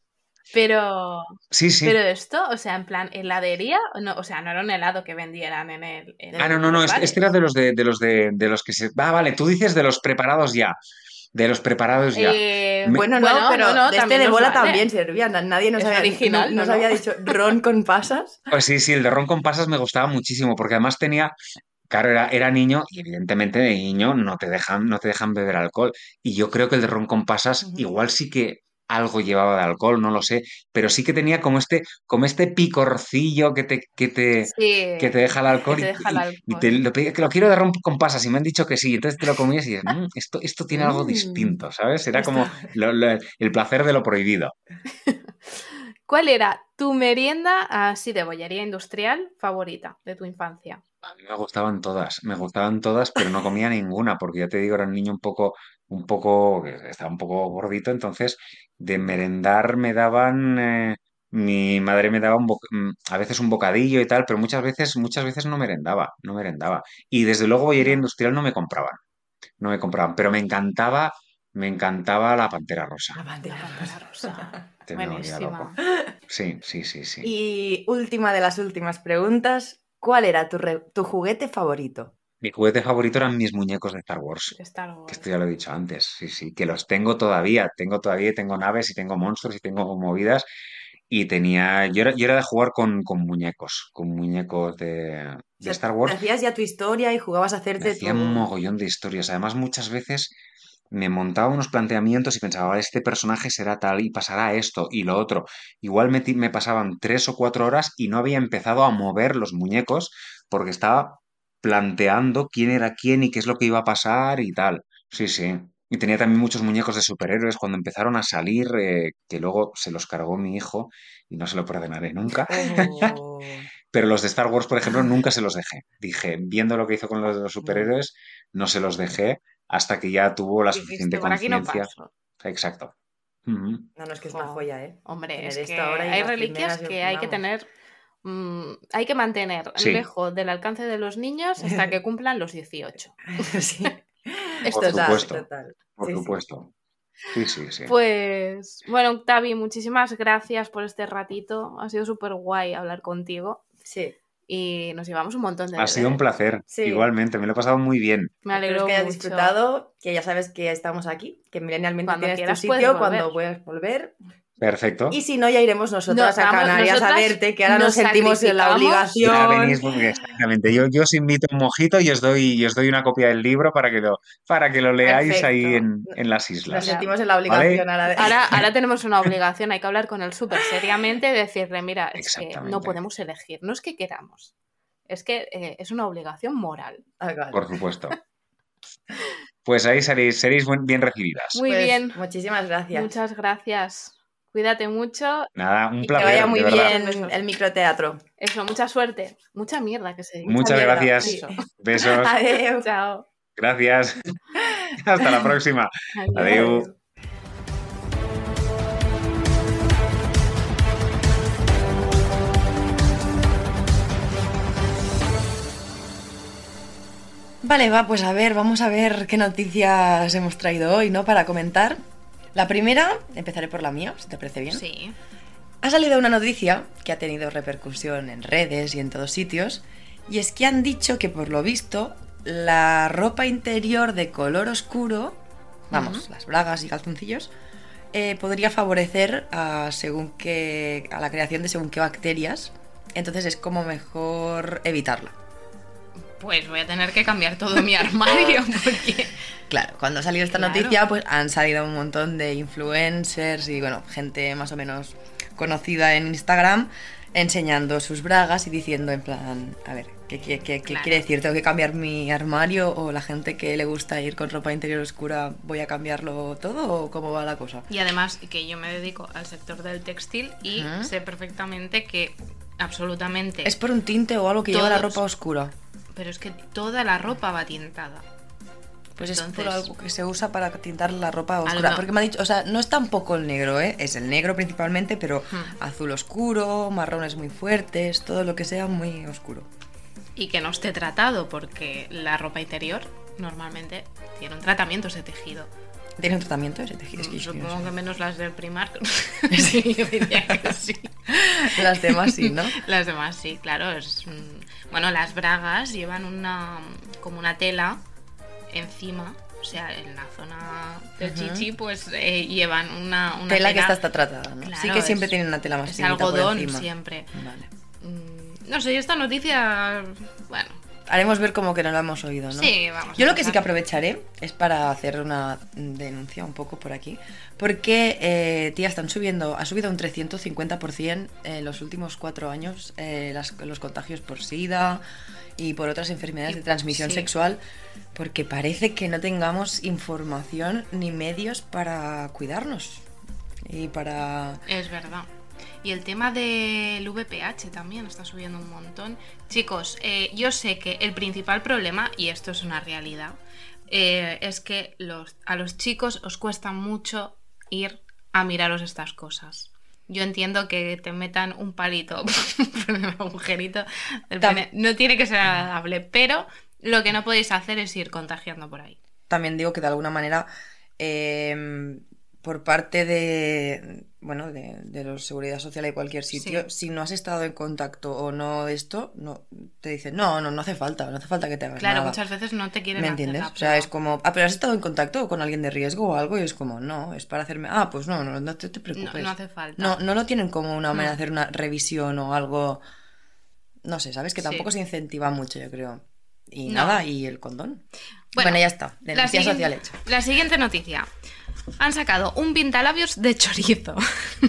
Pero, Sí, sí. pero esto, o sea, en plan, heladería, o no, o sea, no era un helado que vendieran en el. en Ah, no, no, no, este, este era de los de, de los de, de los que se. Ah, vale, tú dices de los preparados ya. De los preparados ya. Eh, Me- Bueno, no, pero no, de este de bola vale. también servía. na- Nadie nos había, original, no- nos ¿no? había dicho ron con pasas. Pues (laughs) sí, sí, el de ron con pasas me gustaba muchísimo, porque además tenía. Claro, era, era niño y evidentemente de niño no te dejan, no te dejan beber alcohol. Y yo creo que el de ron con pasas igual sí que algo llevaba de alcohol, no lo sé, pero sí que tenía como este, como este picorcillo que te, que te, Sí, que te deja el alcohol te y- deja el y, alcohol. y te lo, pedí- que lo quiero de ron con pasas y me han dicho que sí, entonces te lo comías y dices, "Mm, esto, esto tiene algo Mm. distinto, ¿sabes? Era como lo- lo- el placer de lo prohibido. (laughs) ¿Cuál era tu merienda así de bollería industrial favorita de tu infancia? A mí me gustaban todas, me gustaban todas, pero no comía ninguna, porque ya te digo, era un niño un poco, un poco, estaba un poco gordito, entonces de merendar me daban, eh, mi madre me daba un boc- mm, a veces un bocadillo y tal, pero muchas veces, muchas veces no merendaba, no merendaba. Y desde luego bollería industrial no me compraban, no me compraban, pero me encantaba, me encantaba la pantera rosa. La pantera rosa. (laughs) Buenísima. Sí, sí, sí, sí. Y última de las últimas preguntas. ¿Cuál era tu, re- tu juguete favorito? Mi juguete favorito eran mis muñecos de Star Wars. Star Que Wars. esto ya lo he dicho antes, sí, sí, que los tengo todavía, tengo todavía, tengo naves y tengo monstruos y tengo movidas y tenía, yo era, yo era de jugar con, con muñecos, con muñecos de, de O sea, Star Wars, hacías ya tu historia y jugabas a hacerte hacía un mogollón de historias, además muchas veces me montaba unos planteamientos y pensaba, "Vale, este personaje será tal y pasará esto y lo otro, igual me, me pasaban tres o cuatro horas y no había empezado a mover los muñecos porque estaba planteando quién era quién y qué es lo que iba a pasar y tal. Sí, sí. Y tenía también muchos muñecos de superhéroes cuando empezaron a salir, eh, que luego se los cargó mi hijo y no se lo perdonaré nunca. Oh. (laughs) Pero los de Star Wars, por ejemplo, nunca se los dejé. Dije, viendo lo que hizo con los de los superhéroes, no se los dejé hasta que ya tuvo la suficiente por no conciencia. Exacto. No, no, es que es una Jo. joya, ¿eh? Hombre, Tener es esto que ahora y hay reliquias que hay que tener. mm, hay que mantener Sí. lejos del alcance de los niños hasta que (laughs) cumplan los 18. (laughs) sí. (laughs) Esto Por es total, supuesto. total. Por Sí, sí. supuesto. Sí, sí, sí. Pues bueno, Octavi, muchísimas gracias por este ratito. Ha sido súper guay hablar contigo Sí. Y nos llevamos un montón de Ha sido un placer. Sí. Igualmente, me lo he pasado muy bien. Me Espero alegro que hayas mucho. disfrutado, que ya sabes que estamos aquí, que Millennialmente Cuando tienes tu sitio cuando puedas volver. Perfecto. Y si no, ya iremos nosotras No, a Canarias a verte, que ahora nos, nos sentimos en la. Ya obligación. venís, porque exactamente. Yo, yo os invito un mojito y os doy, y os doy una copia del libro para que lo, para que lo leáis ahí en, en las Nos islas. sentimos en la obligación ahora de... Ahora, ahora tenemos una obligación, hay que hablar con él súper seriamente y decirle, mira, es que no podemos elegir, no es que queramos, es que eh, es una obligación moral. Ah, vale. Por supuesto. Pues ahí seréis, seréis bien recibidas. Muy Pues, bien, Muchísimas gracias. muchas gracias. Cuídate mucho. Nada, un Y que placer. vaya muy verdad. bien Besos. el microteatro. Eso, mucha suerte. Mucha mierda que se dice. Muchas mierda. gracias. Eso. Besos. (laughs) Adiós. Chao. Gracias. (laughs) Hasta la próxima. Adiós. Vale, va, pues a ver, vamos a ver qué noticias hemos traído hoy, ¿no? Para comentar. La primera, empezaré por la mía, si te parece bien. Sí. Ha salido una noticia que ha tenido repercusión en redes y en todos sitios, y es que han dicho que por lo visto la ropa interior de color oscuro, vamos, las bragas y calzoncillos, eh, podría favorecer a, según qué- a la creación de según qué bacterias. Entonces es como mejor evitarla. Pues voy a tener que cambiar todo mi armario (laughs) porque... Claro, cuando ha salido esta Claro. noticia, pues han salido un montón de influencers y bueno, gente más o menos conocida en Instagram enseñando sus bragas y diciendo en plan, a ver, ¿qué, qué- qué- qué Claro. quiere decir? ¿Tengo que cambiar mi armario? ¿O la gente que le gusta ir con ropa interior oscura voy a cambiarlo todo? ¿O cómo va la cosa? Y además que yo me dedico al sector del textil y sé perfectamente que absolutamente... ¿Es por un tinte o algo que lleva la ropa oscura? Pero es que toda la ropa va tintada. Pues es por algo que se usa para tintar la ropa oscura. Algo- Porque me ha dicho, o sea, no es tampoco el negro, ¿eh? Es el negro principalmente, pero Hmm. azul oscuro, marrones muy fuertes, todo lo que sea muy oscuro. Y que no esté tratado porque la ropa interior normalmente tiene un tratamiento ese tejido. ¿Tiene un tratamiento ese tejido? Es que yo no Supongo sé. que menos las del Primark. (laughs) (laughs) sí, yo diría que sí. Las demás sí, ¿no? (laughs) Las demás sí, claro. Es, mm, bueno, las bragas llevan una como una tela encima. O sea, en la zona del chichi, pues eh, llevan una, una tela que está, está tratada, ¿no? sí que siempre es- tienen una tela más Es por algodón encima. siempre. Vale. Mm, No sé, yo esta noticia. Bueno, Haremos ver como que no la hemos oído, ¿no? sí, vamos. Yo lo que sí que aprovecharé es para hacer una denuncia un poco por aquí. Porque, eh, tía, están subiendo, ha subido un 350% en los últimos cuatro años eh, las- los contagios por SIDA y por otras enfermedades de transmisión sí. sexual. Porque parece que no tengamos información ni medios para cuidarnos. Y para... Es verdad. Y el tema del VPH también está subiendo un montón. Chicos, eh, yo sé que el principal problema, y esto es una realidad, eh, es que los, a los chicos os cuesta mucho ir a miraros estas cosas. Yo entiendo que te metan un palito (laughs) por el agujerito del Tam- pene. No tiene que ser agradable, pero lo que no podéis hacer es ir contagiando por ahí. también digo que de alguna manera eh, por parte de bueno de, de los seguridad social y cualquier sitio Sí. si no has estado en contacto o no esto no te dicen no no no hace falta no hace falta que te hagas Claro, nada". muchas veces no te quieren ¿Me hacer entiendes? la O sea, es como, ah, pero has estado en contacto con alguien de riesgo o algo y es como, no, es para hacerme, ah, pues no, no, no te, te preocupes. No, no hace falta. No, no lo tienen como una manera de hacer una revisión o algo, no sé, ¿sabes? Que Sí. tampoco se incentiva mucho, yo creo. Y nada, y el condón. Bueno, Bueno, ya está, denuncia social hecha. La siguiente noticia. Han sacado un pintalabios de chorizo.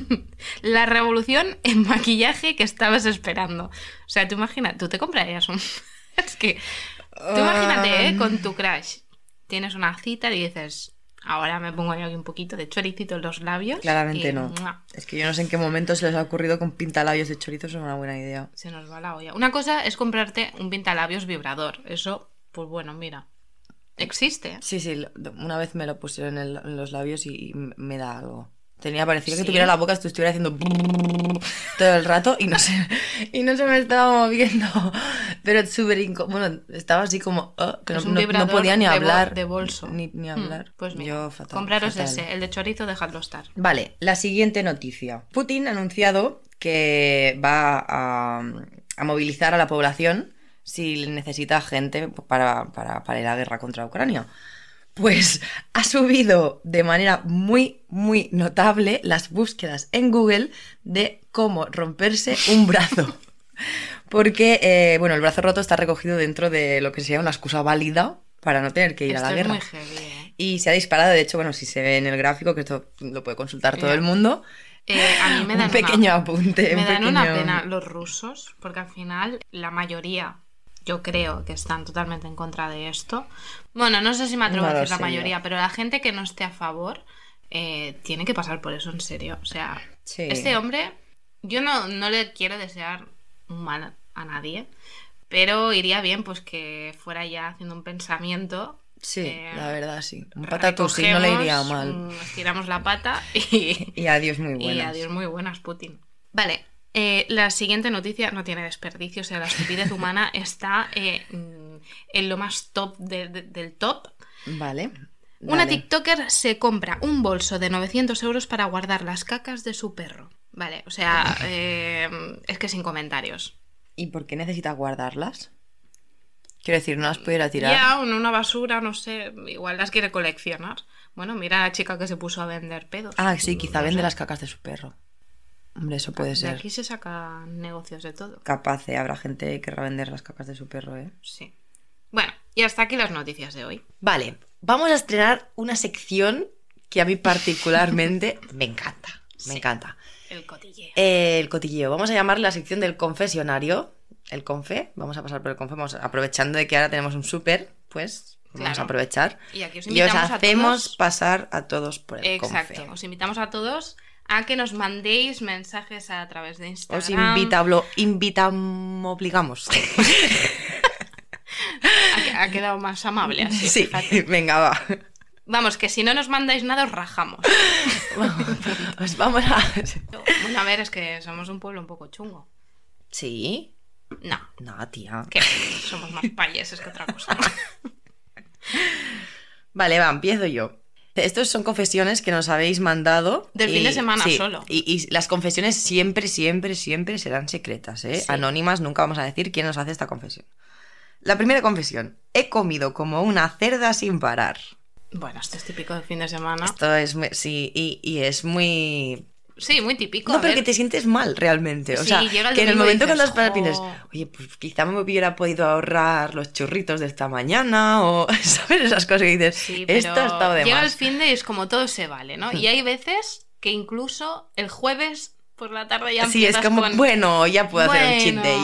(laughs) la revolución en maquillaje que estabas esperando. O sea, tú imagina, tú te comprarías un... (laughs) es que... Tú imagínate, ¿eh? Con tu crush. Tienes una cita y dices... Ahora me pongo aquí un poquito de choricito en los labios. Claramente y, no. ¡mua! Es que yo no sé en qué momento se les ha ocurrido con pintalabios de chorizo es una buena idea. Se nos va la olla. Una cosa es comprarte un pintalabios vibrador. Eso, pues bueno, mira. Existe. ¿eh? Sí, sí, una vez me lo pusieron en, en los labios y, y me da algo. Tenía, parecía que tuviera la boca, estu- estuviera haciendo (laughs) todo el rato y no se, y no se me estaba moviendo. Pero súper incómodo. Bueno, estaba así como, ah, que no, podía ni de bol- hablar. de bolso. Ni, ni Mm, hablar. Pues mira, Yo fatal. compraros fatal. ese. El de chorizo, dejadlo estar. Vale, la siguiente noticia. Putin ha anunciado que va a, a movilizar a la población si necesita gente para, para, para ir a la guerra contra Ucrania. Pues ha subido de manera muy, muy notable las búsquedas en Google de cómo romperse un brazo. (laughs) Porque, eh, bueno, el brazo roto está recogido dentro de lo que se llama una excusa válida para no tener que ir Esto a la es guerra. muy heavy, ¿eh? Y se ha disparado, de hecho, bueno, si se ve en el gráfico, que esto lo puede consultar todo el mundo. Eh, a mí me dan un pequeño una, apunte. me un dan una pena los rusos, porque al final la mayoría, yo creo que están totalmente en contra de esto. Bueno, no sé si me atrevo a decir la mayoría, pero la gente que no esté a favor eh, tiene que pasar por eso en serio. O sea, Sí. este hombre, yo no, no le quiero desear un mal a nadie, pero iría bien pues que fuera ya haciendo un pensamiento. Sí, eh, la verdad, sí. Un patatús no le iría mal. mm, Estiramos la pata (laughs) y, Y adiós, muy y buenas. adiós, muy buenas, Putin. Vale, eh, la siguiente noticia no tiene desperdicio, o sea, la estupidez humana (laughs) está eh, mm, en lo más top de- de- del top. Vale. Una. TikToker se compra un bolso de 900 euros para guardar las cacas de su perro. Vale, o sea, (laughs) eh, es que sin comentarios. ¿Y por qué necesitas guardarlas? Quiero decir, no las pudiera tirar. Ya, en una basura, no sé, igual las quiere coleccionar. Bueno, mira a la chica que se puso a vender pedos. Ah, sí, quizá No vende sé. las cacas de su perro. Hombre, eso puede De ser. aquí se sacan negocios de todo. Capaz, ¿eh? Habrá gente que querrá vender las cacas de su perro, ¿eh? Sí. Bueno, y hasta aquí las noticias de hoy. Vale, vamos a estrenar una sección que a mí particularmente (laughs) me encanta. Me Sí. encanta. El cotilleo. Eh, el cotilleo. Vamos a llamarle la sección del confesionario. El confe. Vamos a pasar por el confe. Vamos, aprovechando de que ahora tenemos un súper, pues vamos a aprovechar. Y aquí os Y os invitamos a hacemos todos. pasar a todos por el Exacto. confe. Os invitamos a todos a que nos mandéis mensajes a través de Instagram. Os invitamos, obligamos. (laughs) Ha, ha quedado más amable así. Sí, fíjate. venga, va. Vamos, que si no nos mandáis nada, os rajamos. Os vamos a. Bueno, a ver, es que somos un pueblo un poco chungo. Sí. No, No, tía. que somos más payeses que otra cosa. (laughs) Vale, va, empiezo yo. Estos son confesiones que nos habéis mandado. Del fin de semana sí, solo. Y, y las confesiones siempre, siempre, siempre serán secretas, ¿eh? Sí. Anónimas, nunca vamos a decir quién nos hace esta confesión. La primera confesión. He comido como una cerda sin parar. Bueno, esto es típico del fin de semana. Esto es muy- sí, y, y es muy. Sí, muy típico. No, pero ver. que te sientes mal realmente. O Sí, sea, llega el que en el momento cuando dices, para piensas, oye, pues quizá me hubiera podido ahorrar los churritos de esta mañana, o (laughs) ¿sabes? Esas cosas que dices, Sí, esto ha estado de llega el más. Hmm. fin de y es como todo se vale, ¿no? Y hay veces que incluso el jueves por la tarde ya Sí, es como, con, bueno, ya puedo hacer un cheat "Bueno, day.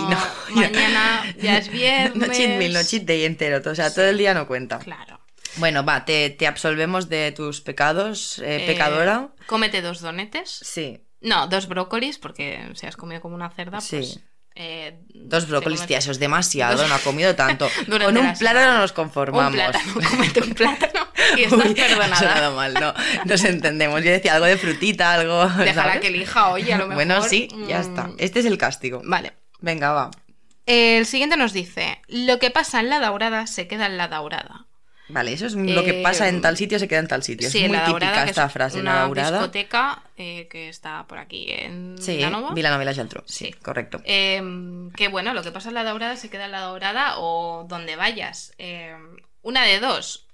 No, (laughs) mañana ya es viernes. (laughs) No cheat meal, no cheat day entero, o sea, todo el día no cuenta. Claro. Bueno, va, te, te absolvemos de tus pecados, eh, Eh, pecadora. Cómete dos donetes. Sí, No, dos brócolis, porque si has comido como una cerda, Sí. pues... eh, dos brócolis, tía, eso es demasiado, no ha comido (laughs) tanto. Con un plátano nos conformamos. Un plátano, cómete un plátano y estás (laughs) Uy, perdonada. sonado mal, no, nos entendemos. Yo decía algo de frutita, algo. Déjala ¿sabes? que elija, oye, a lo (laughs) mejor... Bueno, sí, ya mm, está. Este es el castigo. Vale. Venga, va. El siguiente nos dice, lo que pasa en la daurada se queda en la daurada. Vale, eso es lo que Eh, pasa en tal sitio se queda en tal sitio. Sí, es muy típica esta es frase, una la discoteca eh, que está por aquí en Sí, Vilanova. Vilanova y la Geltrú. Sí, Sí. correcto. Eh, que bueno, lo que pasa en la daurada se queda en la daurada o donde vayas. Eh, una de dos.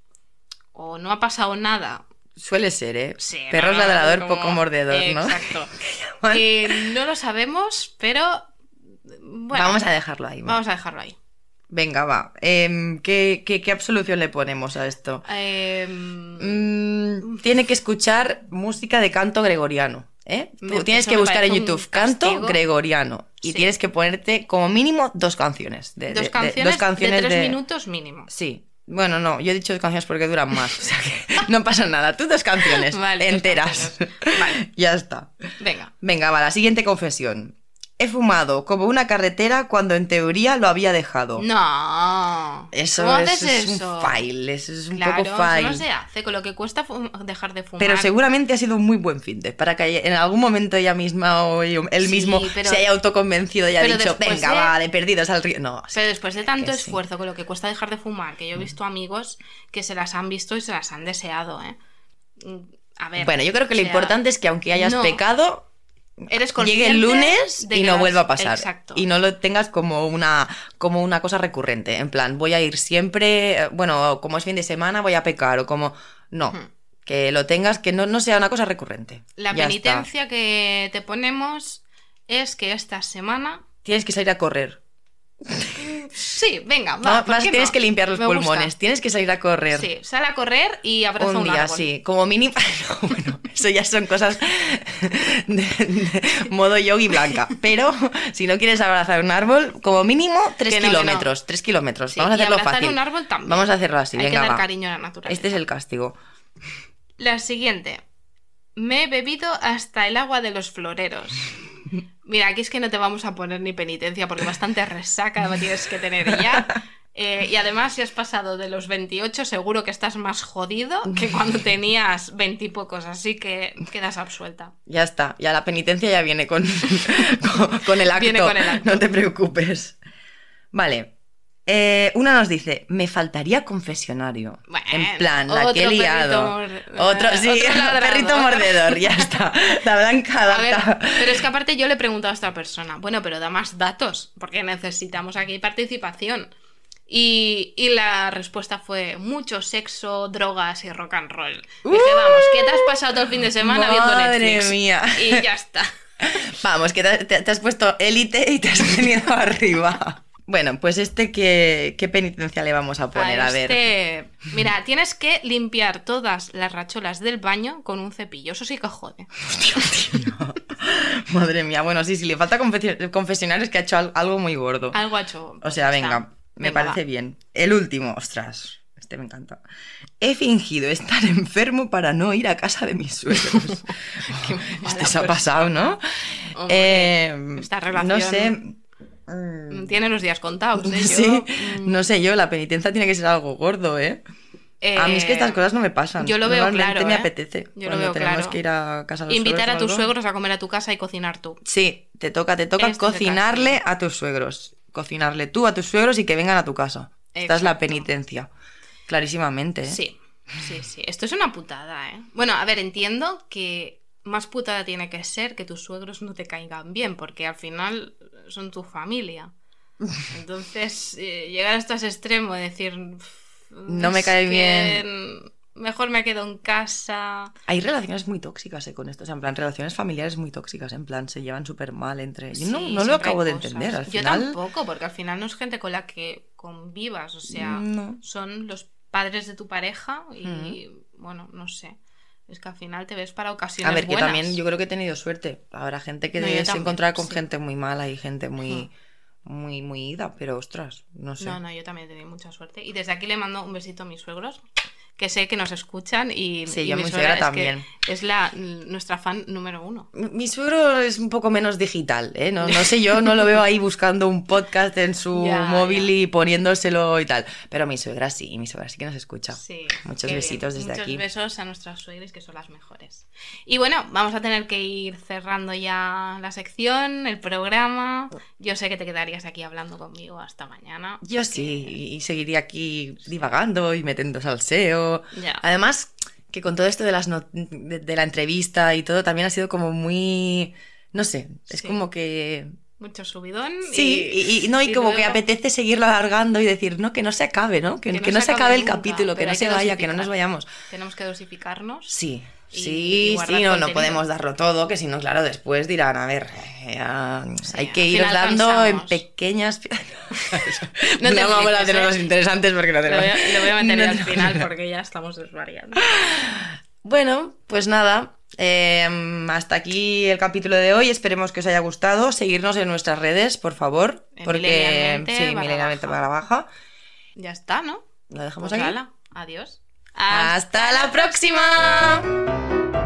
O no ha pasado nada. Suele ser, ¿eh? Sí, Perros no, ladrador, como- poco mordedor, ¿no? Exacto. (laughs) Que no lo sabemos, pero bueno, Vamos a dejarlo ahí. va. vamos a dejarlo ahí. Venga, va. Em, ¿qué, qué, qué absolución le ponemos a esto? Eh, Mm, tiene que escuchar música de canto gregoriano. ¿eh? Tú tienes que buscar en YouTube canto gregoriano. Y Sí. tienes que ponerte como mínimo dos canciones. De, de- dos, de- canciones dos canciones de tres de- minutos mínimo. Sí. Bueno, no, yo he dicho dos canciones porque duran más. O sea que (laughs) No pasa nada, tú dos canciones Vale, dos enteras. canciones. Vale. (laughs) ya está. Venga. Venga, va, la siguiente confesión. He fumado como una carretera cuando en teoría lo había dejado. No. Eso, ¿Cómo es, haces es eso? un fail, eso es un Claro, poco eso fail. no se hace con lo que cuesta dejar de fumar. Pero seguramente ha sido un muy buen fin de para que en algún momento ella misma o él Sí, mismo pero- se haya autoconvencido y haya dicho, venga, de- va, de perdidos al río. No, Pero después de tanto sí. esfuerzo con lo que cuesta dejar de fumar, que yo he visto amigos que se las han visto y se las han deseado, ¿eh? Mm, A ver. Bueno, yo creo que lo sea, importante es que aunque hayas no. pecado, eres llegue el lunes y no vuelva a pasar. Exacto. Y no lo tengas como una, como una cosa recurrente. En plan, voy a ir siempre, eh, bueno, como es fin de semana, voy a pecar. O como. No. Que lo tengas, que no, no sea una cosa recurrente. La Ya está. penitencia que te ponemos es que esta semana. Tienes que salir a correr. Sí, venga, va. ¿por más tienes no? que limpiar los Me gusta. pulmones. Tienes que salir a correr. Sí, sale a correr y abraza un, un día, árbol. sí. Como mínimo. (laughs) No, bueno, eso ya son cosas de, de modo yogi blanca. Pero si no quieres abrazar un árbol, como mínimo tres Que no, kilómetros. Tres kilómetros. Sí, Vamos a y hacerlo abrazar fácil. un árbol también. Vamos a hacerlo así. Hay Venga, que dar va. cariño a la naturaleza. Este es el castigo. La siguiente. Me he bebido hasta el agua de los floreros. Mira, aquí es que no te vamos a poner ni penitencia porque bastante resaca tienes que tener ya. Eh, y además, si has pasado de los 28, seguro que estás más jodido que cuando tenías 20 y pocos, así que quedas absuelta. Ya está. Ya la penitencia ya viene con, con, (laughs) con el acto. Viene con el acto. No te preocupes. Vale. Eh, una nos dice, me faltaría confesionario. Bueno, en plan, la que he otro liado. perrito Otro, sí, otro ladrado. (laughs) perrito mordedor, ya está. La blanca A ver, adapta. pero es que aparte yo le he preguntado a esta persona, bueno, pero da más datos, porque necesitamos aquí participación. Y, y la respuesta fue mucho sexo, drogas y rock and roll. Dije, vamos, que te has pasado todo el fin de semana viendo Madre Netflix. mía. Y ya está. (laughs) Vamos, que te, te- te has puesto élite y te has venido (laughs) arriba. Bueno, pues este, ¿qué, qué penitencia le vamos a poner? A, ver. este- Mira, tienes que limpiar todas las racholas del baño con un cepillo. Eso sí que jode. (laughs) Madre mía, bueno, sí, si le falta confesi- confesionar es que ha hecho al- algo muy gordo. Algo ha hecho. O sea, está. venga, me Venga, parece va. bien. El último, ostras, este me encanta. He fingido estar (laughs) enfermo para no ir a casa de mis suegros. (laughs) Este se ha pasado, ¿no? Hombre, Eh, esta relación- No sé. Mm, Tiene los días contados, ¿eh? (laughs) Sí, mm, no sé yo, la penitencia tiene que ser algo gordo, ¿eh? A mí es que estas eh, cosas no me pasan. yo lo veo claro, me ¿eh? apetece. Yo lo veo tenemos claro. que ir a casa de los Invitar a tus suegros a comer a tu casa y cocinar tú. Sí, te toca, te toca cocinarle a tus suegros. Cocinarle tú a tus suegros y que vengan a tu casa. Esta es la Exacto. penitencia. Clarísimamente, ¿eh? Sí, sí, sí. Esto es una putada, ¿eh? Bueno, a ver, entiendo que más putada tiene que ser que tus suegros no te caigan bien, porque al final son tu familia. (laughs) Entonces, eh, llegar hasta ese extremo de decir... No me "Es cae que Mejor me quedo en casa. Hay relaciones muy tóxicas eh, con esto. O sea, en plan, relaciones familiares muy tóxicas. En plan, se llevan súper mal entre. Yo no, Sí, no lo acabo de entender. Al Yo final. tampoco, porque al final no es gente con la que convivas, o sea, No. son los padres de tu pareja y, bueno, no sé. Es que al final te ves para ocasiones A ver, que también yo creo que he tenido suerte. Habrá gente que No, también, encontrará con sí. gente muy mala y gente muy, muy, muy ida, pero ostras, no sé. No, no, yo también he tenido mucha suerte. Y desde aquí le mando un besito a mis suegros, que sé que nos escuchan y, Sí, y yo mi suegra suegra es que también. Es la, nuestra fan número uno. Mi mi suegro es un poco menos digital, ¿eh? No, no sé, yo no lo veo ahí buscando un podcast en su (laughs) Ya, móvil ya. y poniéndoselo y tal. Pero mi suegra sí, mi suegra sí que nos escucha. Sí, Muchos besitos desde Muchos aquí. besos a nuestras suegras que son las mejores. Y bueno, vamos a tener que ir cerrando ya la sección, el programa. Yo sé que te quedarías aquí hablando conmigo hasta mañana. Yo sí, y seguiría aquí divagando y metiendo salseo. Además, que con todo esto de, las not- de, de la entrevista y todo, también ha sido como muy... No sé, es Sí. como que... Mucho subidón. Sí, y, y no, y, como que apetece seguirlo alargando y decir, no, que no se acabe, ¿no? Que, que no, se acabe el nunca, capítulo, que no se vaya, que no nos vayamos. Tenemos que dosificarnos. Sí, Y- sí, y sí, no, no podemos darlo todo, que si no, claro, después dirán, a ver, eh, hay que ir dando en pequeñas... (laughs) No (laughs) no, te vamos a flipes, hacernos ¿eh? interesantes porque no tenemos... voy, a, le voy a meter (laughs) no al final porque ya estamos desvariando. Bueno, pues nada, eh, hasta aquí el capítulo de hoy. Esperemos que os haya gustado. Seguirnos en nuestras redes, por favor. En porque sí, barra milenialmente baja. baja. Ya está, ¿no? Lo dejamos Pues aquí. adiós. ¡Hasta la próxima!